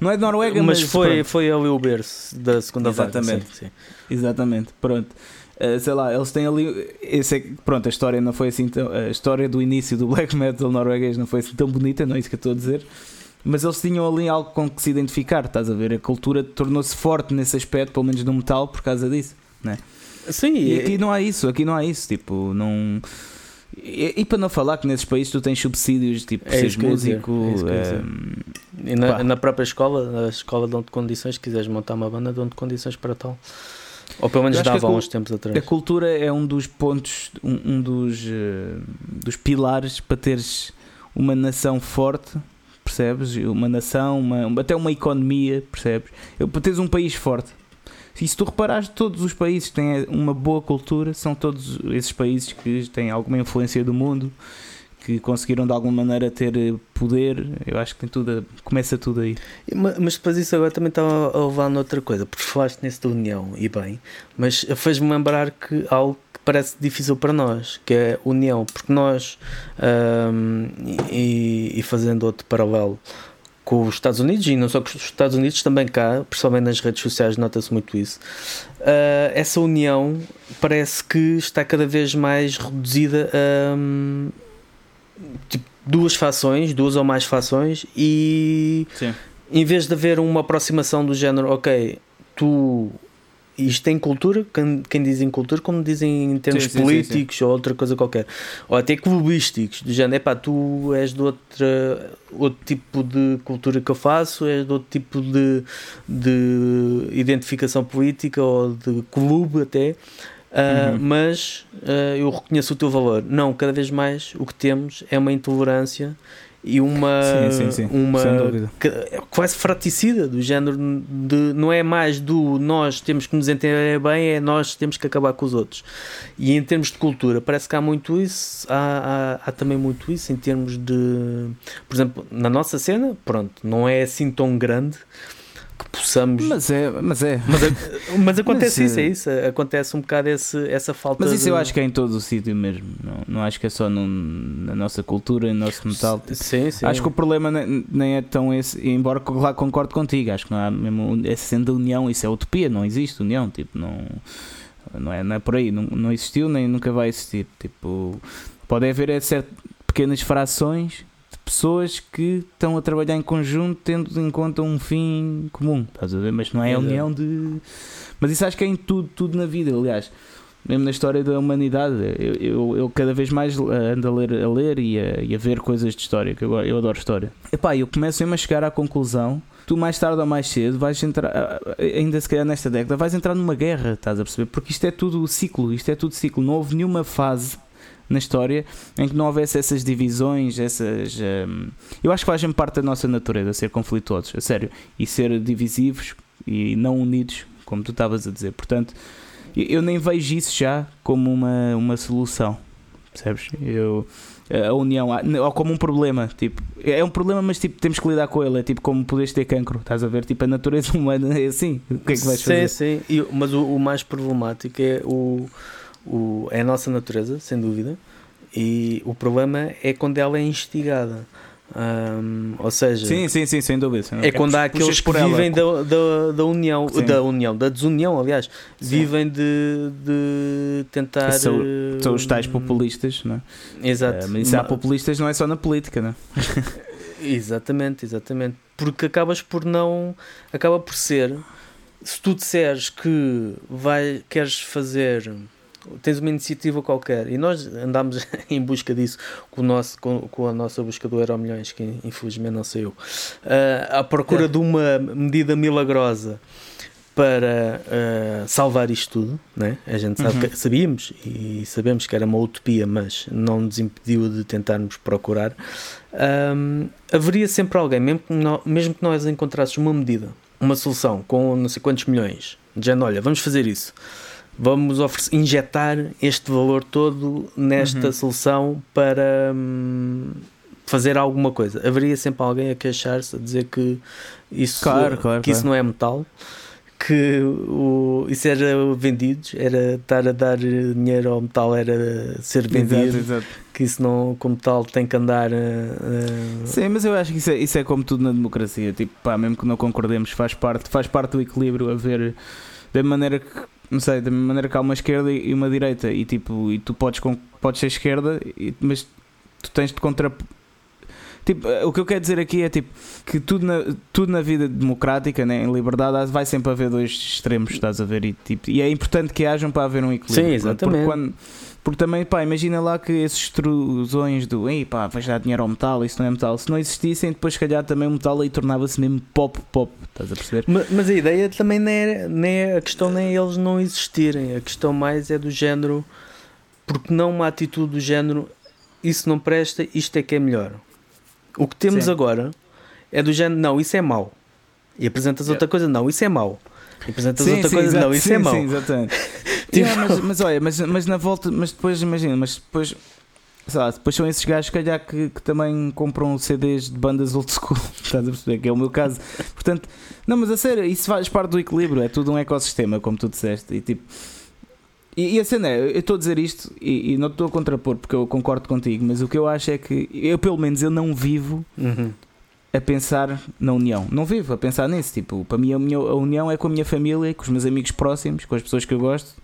Não é da Noruega, mas, mas foi, foi ali o berço da segunda Exatamente. Vaga, sim, sim. Exatamente, pronto. Uh, sei lá, eles têm ali. Esse é, pronto, a história não foi assim tão. A história do início do black metal norueguês não foi assim tão bonita, não é isso que eu estou a dizer. mas eles tinham ali algo com que se identificar, estás a ver? A cultura tornou-se forte nesse aspecto, pelo menos no metal, por causa disso, né? Sim, e aqui não há isso, aqui não há isso, tipo, não. E, e para não falar que nesses países tu tens subsídios, tipo, é seres músico. É e na, na, própria escola, na escola dão-te condições, se quiseres montar uma banda, dão-te condições para tal. Ou pelo menos dava há uns tempos atrás. A cultura é um dos pontos, um, um dos, uh, dos pilares para teres uma nação forte, percebes? Uma nação, uma, até uma economia, percebes? Para teres um país forte. E se tu reparares, todos os países que têm uma boa cultura são todos esses países que têm alguma influência do mundo que conseguiram de alguma maneira ter poder, eu acho que tem tudo, começa tudo aí. Mas depois isso agora também estava a levar noutra coisa, porque falaste nisso da união, e bem, mas fez-me lembrar que algo que parece difícil para nós, que é união, porque nós, e, e fazendo outro paralelo, com os Estados Unidos e não só com os Estados Unidos, também cá, principalmente nas redes sociais, nota-se muito isso. Uh, essa união parece que está cada vez mais reduzida a. Um, tipo, duas fações, duas ou mais fações, e Sim. em vez de haver uma aproximação do género, ok, tu isto tem cultura, quem, quem diz em cultura, como dizem em termos sim, políticos sim, sim, ou outra coisa qualquer, ou até clubísticos, do género, epá, tu és de outra, outro tipo de cultura que eu faço, és de outro tipo de, de identificação política ou de clube até. Uh, uhum. Mas uh, eu reconheço o teu valor. Não, cada vez mais o que temos é uma intolerância e uma, sim, sim, sim. uma quase fraticida do género de não é mais do nós temos que nos entender bem, é nós temos que acabar com os outros. E em termos de cultura, parece que há muito isso, há, há, há também muito isso em termos de, por exemplo, na nossa cena, pronto, não é assim tão grande que possamos. Mas é, mas é. Mas, mas acontece mas, isso, é isso. Acontece um bocado esse, essa falta. Mas isso de... eu acho que é em todo o sítio mesmo. Não, não acho que é só no, na nossa cultura, no nosso metal. Sim, sim. Acho que o problema nem é tão esse. Embora lá concordo contigo, acho que não há mesmo. Essa sendo a união, isso é utopia, não existe união. Tipo, não. Não é, não é por aí, não, não existiu nem nunca vai existir. Tipo, pode haver é certo, pequenas frações pessoas que estão a trabalhar em conjunto tendo em conta um fim comum, estás a ver? Mas não é a união de. Mas isso acho que é em tudo, tudo na vida, aliás. Mesmo na história da humanidade, eu, eu, eu cada vez mais ando a ler, a ler e, a, e a ver coisas de história, que eu, eu adoro história. Epá, eu começo mesmo a chegar à conclusão tu mais tarde ou mais cedo vais entrar, ainda se calhar nesta década, vais entrar numa guerra, estás a perceber? Porque isto é tudo ciclo, isto é tudo ciclo. Não houve nenhuma fase na história em que não houvesse essas divisões, essas. Um, eu acho que fazem parte da nossa natureza ser conflituosos, a sério, e ser divisivos e não unidos, como tu estavas a dizer. Portanto, eu nem vejo isso já como uma, uma solução, percebes? Eu a união, ou como um problema, tipo, é um problema, mas tipo, temos que lidar com ele, é tipo como podes ter cancro, estás a ver? Tipo, a natureza humana é assim, o que é que vais fazer? Sim, sim, mas o, o mais problemático é o, o, é a nossa natureza, sem dúvida, e o problema é quando ela é instigada. Ou seja, sim, sim, sim, sem dúvida. É quando há aqueles que vivem da, da, da união, sim. da união, da desunião, aliás, sim. vivem de, de tentar. São, são os tais populistas, não é? Exato. Uh, mas isso há populistas não é só na política, não é? exatamente, exatamente. Porque acabas por não. Acaba por ser. Se tu disseres que vai, queres fazer tens uma iniciativa qualquer e nós andámos em busca disso com, o nosso, com, com a nossa busca do Euro Milhões, que infelizmente não saiu, uh, à procura é. de uma medida milagrosa para uh, salvar isto tudo, né? a gente sabe uhum. que, sabíamos e sabemos que era uma utopia, mas não nos impediu de tentarmos procurar. Um, haveria sempre alguém, mesmo que, nós, mesmo que nós encontrássemos uma medida, uma solução com não sei quantos milhões, dizendo: olha, vamos fazer isso vamos injetar este valor todo nesta uhum. solução para hum, fazer alguma coisa. Haveria sempre alguém a queixar-se, a dizer que isso, claro, claro, que claro. isso não é metal, que o, isso era vendido, era estar a dar dinheiro ao metal, era ser vendido. Exato, exato. Que isso não, como tal, tem que andar. Uh, Sim, mas eu acho que isso é, isso é como tudo na democracia. Tipo, pá, mesmo que não concordemos, faz parte, faz parte do equilíbrio haver da maneira que não sei, da maneira que há uma esquerda e uma direita, e tipo, e tu podes, podes ser esquerda, mas tu tens de contra. Tipo, eh, o que eu quero dizer aqui é tipo que tudo na, tudo na vida democrática, né, em liberdade, vai sempre haver dois extremos, estás a ver? E, tipo, e é importante que hajam para haver um equilíbrio. Sim, exatamente. Porque, quando, porque também, pá, imagina lá que esses extrusões do ei pá, vais dar dinheiro ao metal, isso não é metal, se não existissem, depois, se calhar, também o metal aí tornava-se mesmo pop, pop, estás a perceber? Mas, mas a ideia também não é, não é, a questão nem é eles não existirem, a questão mais é do género, porque não uma atitude do género, isso não presta, isto é que é melhor. O que temos Sim. agora é do género, não, isso é mau. E apresentas yeah. outra coisa, não, isso é mau. E apresentas sim, outra sim, coisa, não, isso sim, é mau. Sim, exatamente. tipo... yeah, mas, mas olha, mas, mas na volta, mas depois imagina, mas depois sei lá, depois são esses gajos calhar que, que também compram CDs de bandas old school, estás a perceber? Que é o meu caso. Portanto, não, mas a sério, isso faz parte do equilíbrio, é tudo um ecossistema, como tu disseste, e tipo. E, e a cena é, eu estou a dizer isto e, e não estou a contrapor porque eu concordo contigo, mas o que eu acho é que eu, pelo menos, eu não vivo uhum. a pensar na união. Não vivo a pensar nisso. Tipo, para mim, a, minha, a união é com a minha família, com os meus amigos próximos, com as pessoas que eu gosto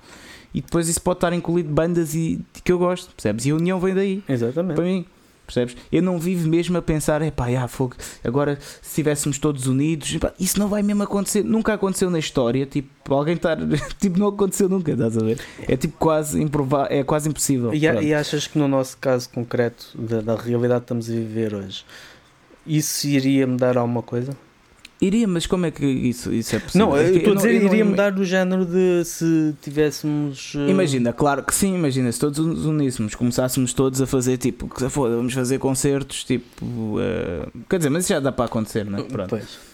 e depois isso pode estar incluído bandas e, que eu gosto, percebes? E a união vem daí. Exatamente. Para mim. Percebes? Eu não vivo mesmo a pensar, é pá, fogo, agora se estivéssemos todos unidos, epá, isso não vai mesmo acontecer, nunca aconteceu na história, tipo, alguém estar, tipo, não aconteceu nunca, estás a ver? É tipo quase improvável, é quase impossível. E, e, achas que no nosso caso concreto, da, da realidade que estamos a viver hoje, isso iria mudar alguma coisa? Iria, mas como é que isso, isso é possível? Não, eu estou a dizer, eu iria não... mudar do género de se tivéssemos. Uh... Imagina, claro que sim, imagina, se todos nos uníssemos, começássemos todos a fazer tipo, que foda, vamos fazer concertos, tipo. Uh... Quer dizer, mas isso já dá para acontecer, não é? Pronto. Pois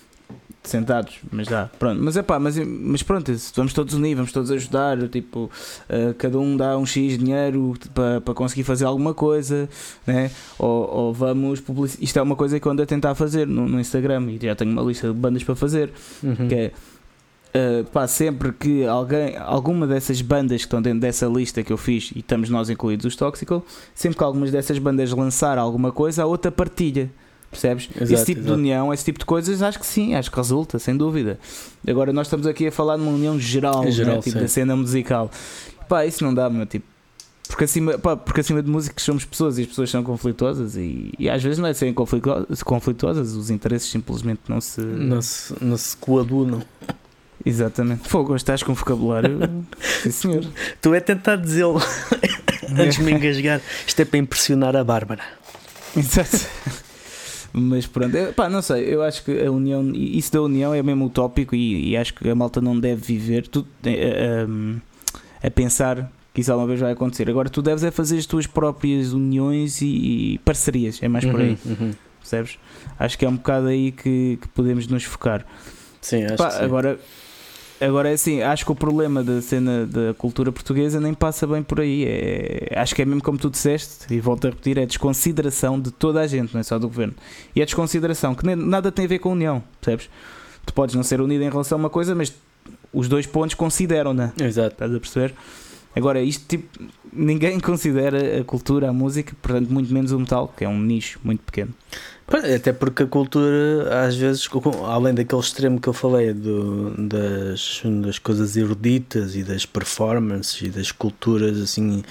sentados, mas já, pronto. Mas é pá, mas, mas pronto, vamos todos unir, vamos todos ajudar, tipo, uh, cada um dá um X dinheiro para, para conseguir fazer alguma coisa, né? Ou, ou vamos publicitar. Isto é uma coisa que eu ando a tentar fazer no, no Instagram e já tenho uma lista de bandas para fazer, uhum. que é. Uh, pá, sempre que alguém, alguma dessas bandas que estão dentro dessa lista que eu fiz e estamos nós incluídos os Toxical, sempre que algumas dessas bandas lançar alguma coisa, a outra partilha. Percebes? Exato, esse tipo exato. de união, esse tipo de coisas, acho que sim, acho que resulta, sem dúvida. Agora nós estamos aqui a falar de uma união geral, geral né? tipo, da cena musical. Pá, isso não dá, meu tipo. Porque acima, pá, porque acima de músicos somos pessoas e as pessoas são conflituosas e, e às vezes não é serem conflituosas, conflituosas, os interesses simplesmente não se. Não se, não se coadunam. Exatamente. Fogo, estás com vocabulário. Sim, senhor. Tu é tentar dizê-lo antes de me engasgar. Isto é para impressionar a Bárbara. Exato. Mas pronto, eu, pá, não sei, eu acho que a união, isso da união é mesmo utópico e, e acho que a malta não deve viver tu, a, eh, a, eh, a, pensar que isso alguma vez vai acontecer. Agora tu deves é fazer as tuas próprias uniões e, e parcerias, é mais por aí, uhum, uhum. percebes? Acho que é um bocado aí que, que podemos nos focar. Sim, acho pá, que sim. Agora, Agora é assim, acho que o problema da cena da cultura portuguesa nem passa bem por aí. É, acho que é mesmo como tu disseste, e volto a repetir, é desconsideração de toda a gente, não é só do governo. E é desconsideração, que nem, nada tem a ver com a união, percebes? Tu podes não ser unido em relação a uma coisa, mas os dois pontos consideram-na. Exato. Estás a perceber? Agora, isto tipo, ninguém considera a cultura, a música, portanto, muito menos o metal, que é um nicho muito pequeno. Até porque a cultura, às vezes, além daquele extremo que eu falei do, das, das coisas eruditas e das performances e das culturas assim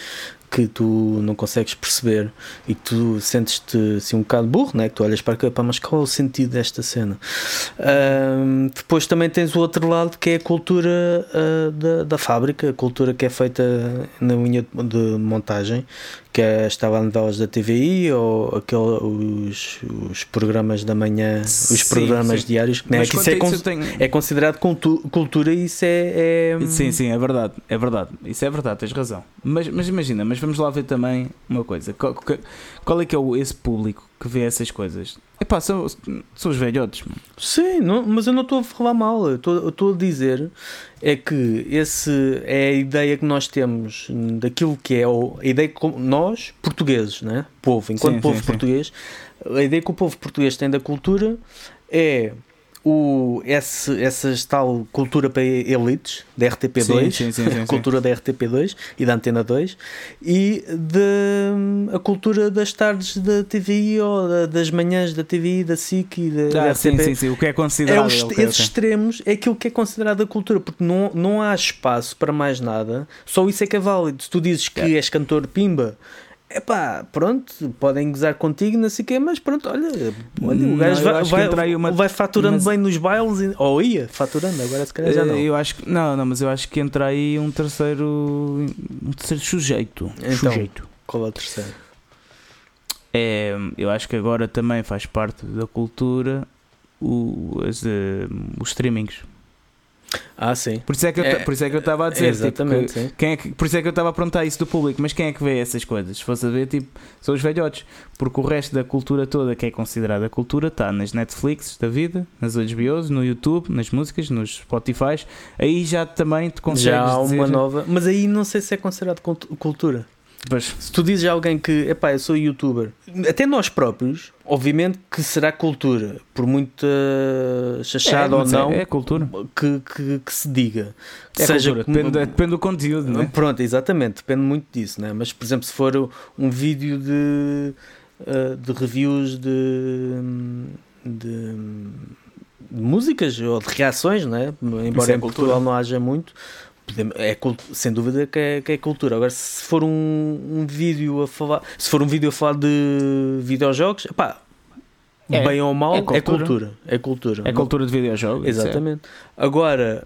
que tu não consegues perceber e que tu sentes-te assim um bocado burro, né? que tu olhas para cá, mas qual é o sentido desta cena? Um, depois também tens o outro lado que é a cultura uh, da, da fábrica, a cultura que é feita na unha de montagem, que é, estava a novelas da TVI ou aquele, os, os programas da manhã, os sim, programas sim. diários, né? que isso, é, con tenho... é, considerado cultura e isso é, é, Sim, sim, é verdade, é verdade, isso é verdade, tens razão. Mas, mas imagina, mas vamos lá ver também uma coisa: qual, qual é que é o, esse público que vê essas coisas? Epá, são, são os velhotes. Mano. Sim, não, mas eu não estou a falar mal. Eu estou a dizer é que esse é a ideia que nós temos daquilo que é a ideia que nós, portugueses, né? povo, enquanto sim, povo sim, português, sim. a ideia que o povo português tem da cultura é o, esse, essa tal cultura para elites da RTP2, sim, sim, sim, cultura da RTP2 e da Antena 2 e de, a cultura das tardes da TV ou das manhãs da TV, da SIC e da, ah, da sim, sim, sim, o que é considerado. É os, okay, esses okay. extremos é aquilo que é considerado a cultura, porque não, não há espaço para mais nada, só isso é que é válido. Se tu dizes que és cantor pimba Epá, pronto, podem gozar contigo, não sei o quê, mas pronto, olha, olha o gajo Não, vai, aí vai, uma- vai faturando mas- bem nos bailes, ou ia faturando, agora se calhar já não. Eh, Eu acho que não, não, mas eu acho que entra aí um terceiro, um terceiro sujeito. Então. sujeito. Qual é o terceiro? É, eu acho que agora também faz parte da cultura o, as, eh, os streamings. Ah, sim. Por isso é que eu, É, por isso é que eu estava a dizer, tipo, Exatamente, que- sim. quem é que, por isso é que eu estava a perguntar isso do público, mas quem é que vê essas coisas? Se fosse a ver, tipo, são os velhotes, porque o resto da cultura toda que é considerada cultura está nas Netflix da vida, nas HBOs, no YouTube, nas músicas, nos Spotify, aí já também te consegues Já há uma dizer- nova. Mas aí não sei se é considerado cult- cultura. Pois, Se tu dizes a alguém que, epá, eu sou youtuber, até nós próprios, obviamente que será cultura, por muito uh, chachado é, ou mas não, é, é cultura. que, que, que se diga. Que É seja cultura, depende, depende do conteúdo, né? Pronto, exatamente, depende muito disso, né? mas por exemplo, se for um vídeo de, uh, de reviews de, de, de músicas ou de reações, né? embora é em cultura. Portugal não haja muito, é, sem dúvida que é, que é cultura. Agora, se for um, um vídeo a falar, se for um vídeo a falar de videojogos, epá, É, bem ou mal, é é cultura. cultura. É cultura. É cultura de videojogos. é. Exatamente. Agora,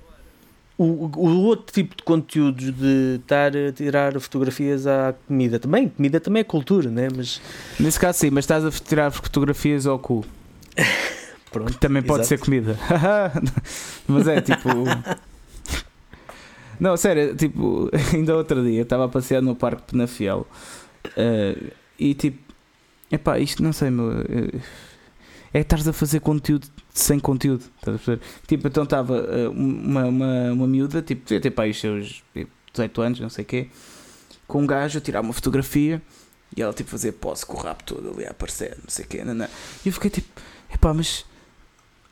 o, o outro tipo de conteúdos de estar a tirar fotografias à comida também, comida também é cultura, né? Mas Nesse caso sim, mas estás a tirar fotografias ao cu. pronto. Também pode exato. ser comida. Mas é tipo. Não, sério, tipo, ainda outro dia estava a passear no Parque Penafiel eh, e tipo, epá, isto não sei, meu. eh, é estás a fazer conteúdo sem conteúdo, estás a? Tipo, então estava eh, uma, uma, uma miúda, tipo, devia ter para os seus tipo, 18 anos, não sei o quê, com um gajo a tirar uma fotografia e ela tipo fazer pose com o rabo todo ali a aparecer, não sei o quê, não, não. E eu fiquei tipo, epá, mas.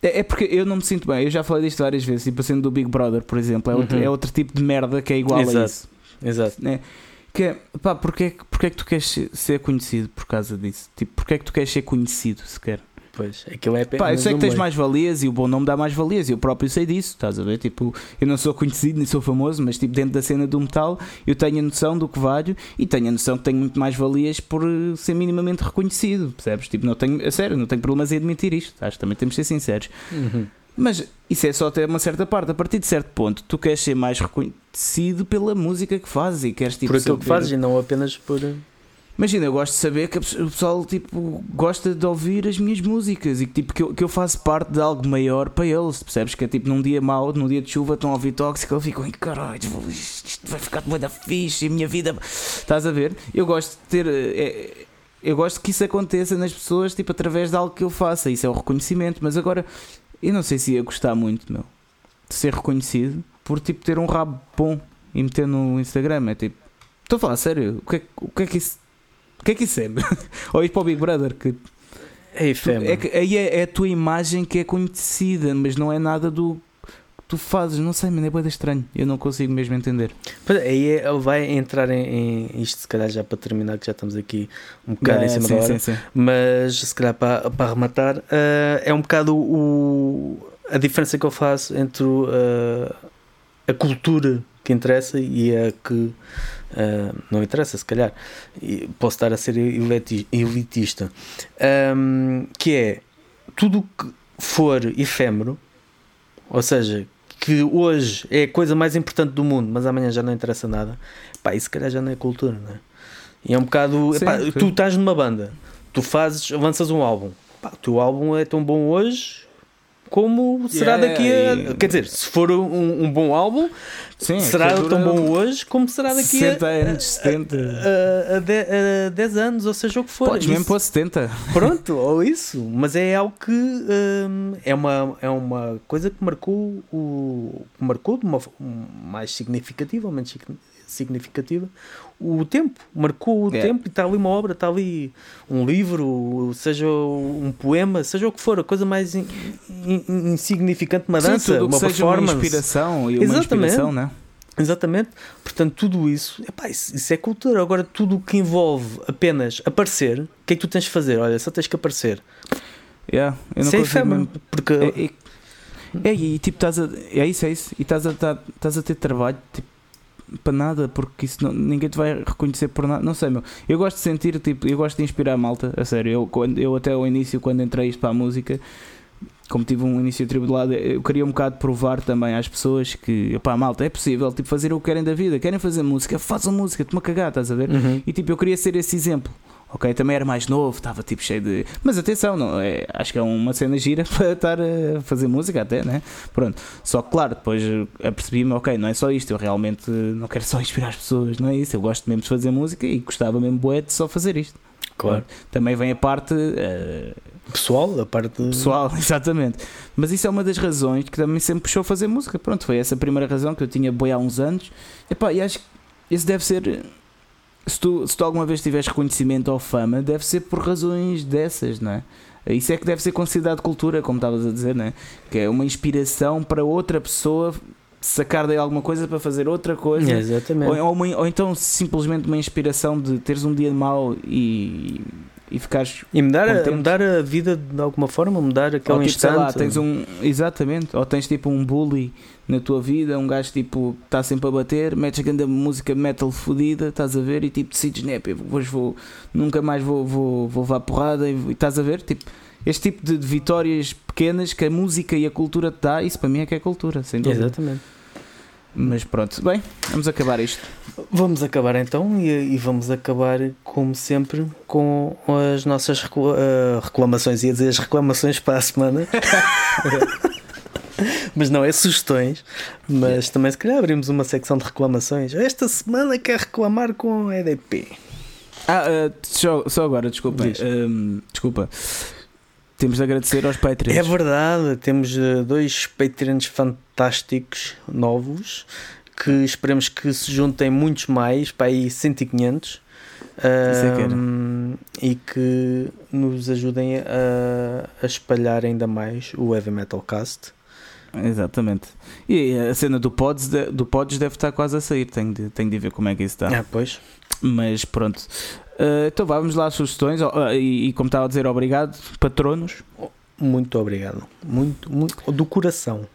É, é porque eu não me sinto bem, eu já falei disto várias vezes, tipo a cena do Big Brother, por exemplo, é, outro, Uhum. é outro tipo de merda que é igual a Exato. isso. Exato. Né? Que é, pá, porque é, que- porque é que tu queres ser- ser conhecido por causa disso? Tipo, porque é que tu queres ser conhecido sequer? Pois, aquilo é Pá, eu sei que tens mais valias e o bom nome dá mais valias, eu próprio sei disso, estás a ver? Tipo, eu não sou conhecido nem sou famoso, mas tipo, dentro da cena do metal, eu tenho a noção do que valho e tenho a noção que tenho muito mais valias por eh, ser minimamente reconhecido, percebes? Tipo, não tenho, a sério, não tenho problemas em admitir isto, acho que também temos de ser sinceros. Uhum. Mas isso é só até uma certa parte. A partir de certo ponto, tu queres ser mais reconhecido pela música que fazes e queres tipo. por aquilo que fazes e não apenas por. Imagina, eu gosto de saber que o pessoal tipo, gosta de ouvir as minhas músicas e tipo, que, eu, que eu faço parte de algo maior para eles. Percebes que é tipo num dia mau, num dia de chuva, estão a ouvir tóxico, eles ficam, "Ai, caralho, isto vai ficar de da fixe e a minha vida. Estás a ver? Eu gosto de ter. é- eu gosto que isso aconteça nas pessoas tipo, através de algo que eu faça. Isso é o reconhecimento. Mas agora, eu não sei se ia gostar muito, meu, de ser reconhecido por tipo ter um rabo bom e meter no Instagram. É tipo, estou a falar sério, o que é, o que é que isso. O que é que isso é? Ou ir para o Big Brother, que, É efêmero. é que aí é, é a tua imagem que é conhecida, mas não é nada do que tu fazes. Não sei, mano, é bem estranho. Eu não consigo mesmo entender. Pois, Aí é- ele vai entrar em, em isto, se calhar já para terminar, que já estamos aqui um bocado em cima sim, da hora. sim, sim. Mas se calhar para, para arrematar, eh, é um bocado o, a diferença que eu faço entre eh, a cultura que interessa e a que eh, não interessa, se calhar. E posso estar a ser eliti- elitista. Ahm, que é tudo o que for efêmero, ou seja, que hoje é a coisa mais importante do mundo, mas amanhã já não interessa nada, pá, isso se calhar já não é cultura, não é? E é um bocado. Sim, epá, sim. Tu estás numa banda, tu fazes, avanças um álbum, pá, o teu álbum é tão bom hoje como será Yeah, daqui a. e- Quer dizer, se for um, um bom álbum, Sim, será tão bom hoje como será daqui 60 a. anos, 70. A, a, de- a 10 anos, ou seja o que for. Podes mesmo Isso- pôr 70. Pronto, ou isso, mas é algo que hum, é, uma, é uma coisa que marcou o que marcou de uma mais significativa ou menos sig- significativa o tempo, marcou o É. tempo e está ali uma obra, está ali um livro, seja um poema, seja o que for, a coisa mais in- in- in- insignificante, uma Sim, dança, que uma seja uma performance. inspiração e uma Exatamente. inspiração, né? Exatamente. Portanto, tudo isso, epá, isso, isso é cultura. Agora, tudo o que envolve apenas aparecer, o que é que tu tens de fazer? Olha, só tens que aparecer. Yeah, eu não Isso é mesmo. porque É, é, é, e tipo, estás a. É isso, é isso. E estás a, tá- estás a ter trabalho tipo, para nada, porque isso não, ninguém te vai reconhecer por nada. Não sei, meu. Eu gosto de sentir, tipo, eu gosto de inspirar a malta, a sério. Eu, quando, eu até ao início, quando entrei isto para a música, como tive um início atribulado, eu queria um bocado provar também às pessoas que, pá, malta, é possível tipo, fazer o que querem da vida, querem fazer música, façam música, te uma cagada, estás a ver? Uhum. E tipo, eu queria ser esse exemplo. Ok, também era mais novo, estava tipo cheio de. Mas atenção, não, é, acho que é uma cena gira para estar a fazer música até, né? Pronto. Só que claro, depois apercebi-me, ok, não é só isto, eu realmente não quero só inspirar as pessoas, não é isso. Eu gosto mesmo de fazer música e gostava mesmo bué de só fazer isto. Claro. Também vem a parte. Uh, pessoal, a parte. Pessoal, exatamente. Mas isso é uma das razões que também sempre puxou a fazer música. Pronto, foi essa a primeira razão que eu tinha boi há uns anos. Epá, e acho que esse deve ser. Se tu, se tu alguma vez tiveres reconhecimento ou fama, deve ser por razões dessas, não é? Isso é que deve ser considerado cultura, como estavas a dizer, não é? Que é uma inspiração para outra pessoa sacar daí alguma coisa para fazer outra coisa. Exatamente. Ou, ou, uma, ou, então simplesmente uma inspiração de teres um dia mau e, e ficares. E mudar a, mudar a vida de alguma forma, mudar aquele ou, tipo, instante. Lá, tens um, exatamente. Ou tens tipo um bully na tua vida, um gajo tipo que está sempre a bater, metes a grande música metal fodida, estás a ver, e tipo decides, né, hoje vou, nunca mais vou, vou, vou levar porrada e, e estás a ver, tipo este tipo de, de, vitórias pequenas que a música e a cultura te dá, isso para mim é que é cultura, sem dúvida. Exatamente. Mas pronto, bem, vamos acabar isto. Vamos acabar então e, e vamos acabar, como sempre, com as nossas recla uh, reclamações. Ia dizer as reclamações para a semana. mas não é sugestões. Mas também, se calhar, abrimos uma secção de reclamações. Esta semana quer reclamar com a EDP. Ah, uh, só, só, agora, desculpa. Um, desculpa. Temos de agradecer aos Patreons. É verdade, temos eh, dois Patreons fantásticos, novos, que esperemos que se juntem muitos mais, para aí 100 e 500. Um, é e que nos ajudem a, a, espalhar ainda mais o Heavy Metal Cast. Exatamente. E a cena do Pods, do Pods deve estar quase a sair, tenho de, tenho de ver como é que isso está. Ah, pois. Mas pronto. Uh, então vamos lá às sugestões uh, e, e, como estava a dizer, obrigado, patronos. Muito obrigado. Muito, muito do coração.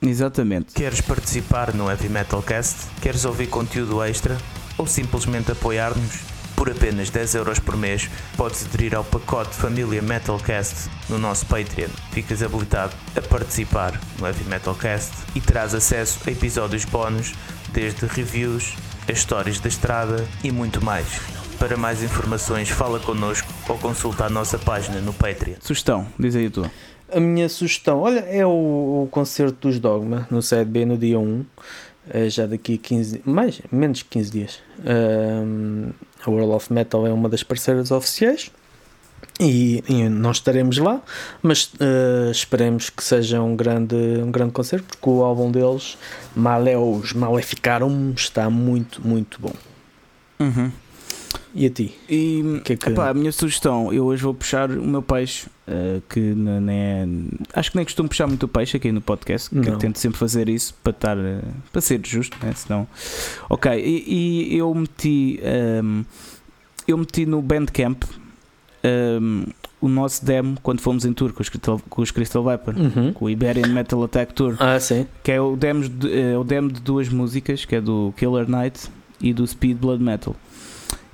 Exatamente. Queres participar no Heavy Metal Cast? Queres ouvir conteúdo extra? Ou simplesmente apoiar-nos? Por apenas 10 euros por mês podes aderir ao pacote Família Metalcast no nosso Patreon. Ficas habilitado a participar no Heavy Metal Cast e terás acesso a episódios bónus, desde reviews, as histórias da estrada e muito mais. Para mais informações, fala connosco ou consulta a nossa página no Patreon. Sugestão, diz aí tu. A minha sugestão, olha, é o, o concerto dos Dogma no B no dia 1, eh, já daqui a 15 mais, menos de 15 dias. Um, a World of Metal é uma das parceiras oficiais e, e nós estaremos lá, mas uh, esperemos que seja um grande, um grande concerto, porque o álbum deles, Maleus Maleficaram, está muito, muito bom. Uhum. E a ti? E, que é que... Epá, a minha sugestão, eu hoje vou puxar o meu peixe, uh, que nem é, acho que nem costumo puxar muito o peixe aqui no podcast, que eu tento sempre fazer isso para estar uh, para ser justo, né? senão. Ok, e, e eu meti um, ehm, eu meti no Bandcamp um, ehm, o nosso demo quando fomos em tour com os Crystal, com os Crystal Viper, uhum. com o Iberian Metal Attack Tour. Ah, sim. Que é o demo de, é o demo de duas músicas, que é do Killer Night e do Speed Blood Metal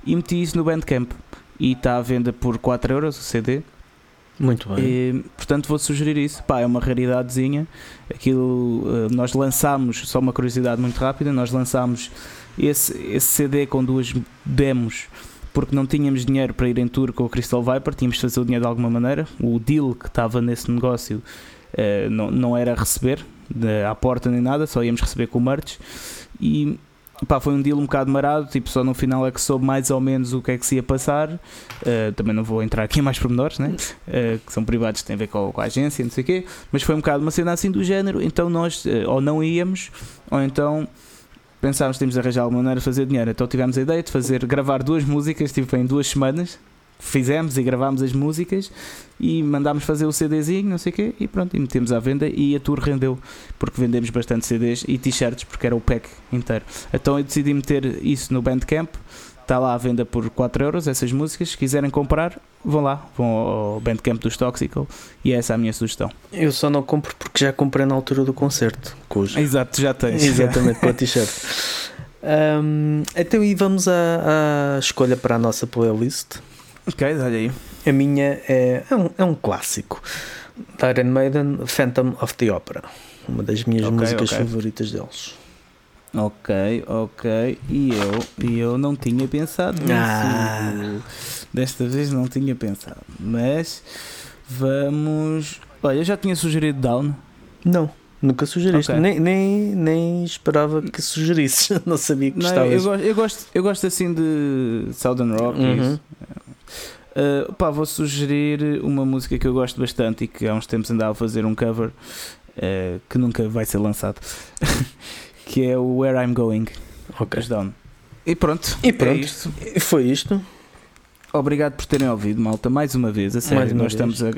e meti isso no Bandcamp e está à venda por 4 euros o CD. Muito bem. E, portanto, vou sugerir isso. Pá, é uma raridadezinha. Aquilo uh, nós lançámos, só uma curiosidade muito rápida, nós lançámos esse, esse CD com duas demos porque não tínhamos dinheiro para ir em tour com o Crystal Viper, tínhamos de fazer o dinheiro de alguma maneira. O deal que estava nesse negócio uh, não, não era receber de, à porta nem nada, só íamos receber com merch. E Pá, foi um deal um bocado marado, tipo, só no final é que soube mais ou menos o que é que se ia passar. Uh, também não vou entrar aqui em mais pormenores, né? Uh, que são privados, têm a ver com, com, a agência, não sei o quê, mas foi um bocado uma cena assim do género. Então nós uh, ou não íamos, ou então pensámos que tínhamos de arranjar alguma maneira de fazer dinheiro. Então tivemos a ideia de fazer, gravar duas músicas, tipo, em duas semanas, fizemos e gravámos as músicas e mandámos fazer o CDzinho, não sei o quê, e pronto, e metemos à venda e a tour rendeu, porque vendemos bastante CDs e t-shirts, porque era o pack inteiro. Então eu decidi meter isso no Bandcamp, está lá à venda por 4 euros, essas músicas, se quiserem comprar, vão lá, vão ao Bandcamp dos Toxical, e essa é a minha sugestão. Eu só não compro porque já comprei na altura do concerto, cujo. Exato, já tens. Exatamente, com a t-shirt. Um, então, e vamos à, à, escolha para a nossa playlist. Ok, olha aí. A minha é, é, um, é um clássico. Iron Maiden, Phantom of the Opera. Uma das minhas okay, músicas okay. favoritas deles. Ok, ok. E eu, e eu não tinha pensado nisso. Ah. Desta vez não tinha pensado. Mas vamos. Olha, eu já tinha sugerido Down. Não. Nunca sugeriste, okay. nem, nem, nem esperava que sugerisses, não sabia que gostavas. Eu gosto, eu, gosto, eu gosto assim de Southern Rock. Uhum. Uh, pá, vou sugerir uma música que eu gosto bastante e que há uns tempos andava a fazer um cover uh, que nunca vai ser lançado, que é o Where I'm Going. Ok. Down. E pronto. E pronto. É isto. Foi isto. Obrigado por terem ouvido, malta, mais uma vez. A sério, nós vez. estamos a...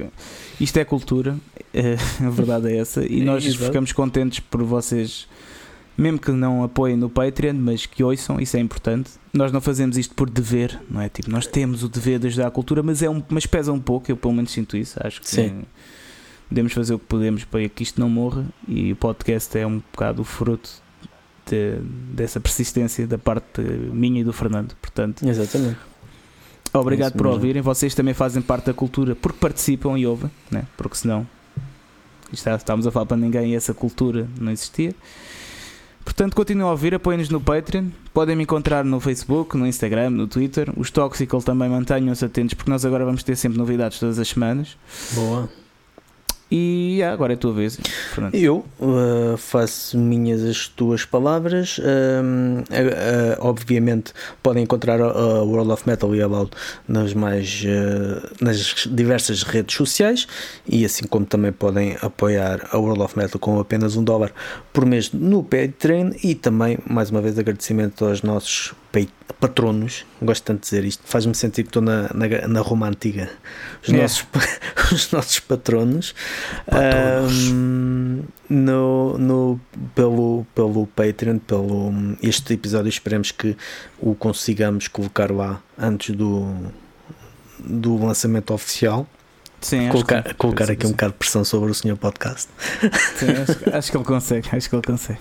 Isto é cultura, eh, a verdade é essa, e nós Exato. ficamos contentes por vocês, mesmo que não apoiem no Patreon, mas que ouçam, isso é importante. Nós não fazemos isto por dever, não é? Tipo, nós temos o dever de ajudar a cultura, mas, é um, mas pesa um pouco, eu pelo menos sinto isso, acho que Sim. podemos fazer o que podemos para que isto não morra, e o podcast é um bocado o fruto de, dessa persistência da parte minha e do Fernando, portanto. Exatamente Obrigado é por ouvirem. Vocês também fazem parte da cultura porque participam e ouvem, né? porque senão está, estamos a falar para ninguém e essa cultura não existia. Portanto, continuem a ouvir, apoiem-nos no Patreon. Podem me encontrar no Facebook, no Instagram, no Twitter. Os Toxical também mantenham-se atentos porque nós agora vamos ter sempre novidades todas as semanas. Boa. E agora é a tua vez, Fernando. Eu uh, faço minhas as tuas palavras. Uh, uh, obviamente podem encontrar a World of Metal e a Loud nas mais nas diversas redes sociais e assim como também podem apoiar a World of Metal com apenas um dólar por mês no Patreon e também mais uma vez agradecimento aos nossos patronos, gosto tanto de dizer isto, faz-me sentir que estou na, na, na Roma Antiga. Os, é. nossos, os nossos patronos, patronos. Um, no, no, pelo, pelo Patreon, pelo este episódio, esperemos que o consigamos colocar lá antes do, do lançamento oficial. Sim, colocar, que, colocar aqui um bocado de pressão sobre o senhor podcast. Sim, acho, acho, que ele consegue, acho que ele consegue.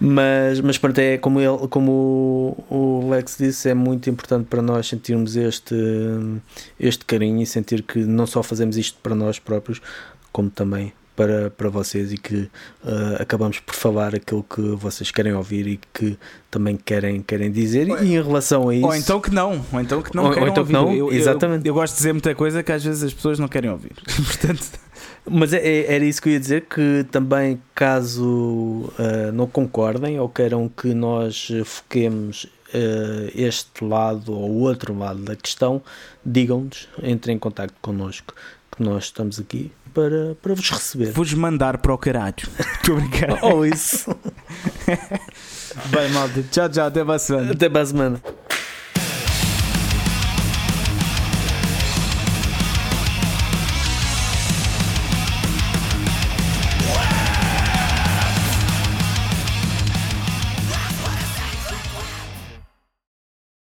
Mas, mas pronto, é como, ele, como o, Lex disse, é muito importante para nós sentirmos este, este carinho e sentir que não só fazemos isto para nós próprios, como também para, para vocês e que uh, acabamos por falar aquilo que vocês querem ouvir e que também querem, querem dizer. E em relação a isso. Ou então que não, ou então que não ou, ou então ouvir. Que não, eu, exatamente. Eu, eu, gosto de dizer muita coisa que às vezes as pessoas não querem ouvir. Portanto. Mas é, é, era isso que eu ia dizer, que também caso uh, não concordem ou queiram que nós foquemos uh, este lado ou o outro lado da questão, digam-nos, entrem em contato connosco, que nós estamos aqui para, para vos receber. Vos mandar para o caralho. Estou a brincar. Ou isso. Bem, malta. Tchau, tchau. Até para a semana. Até para a semana.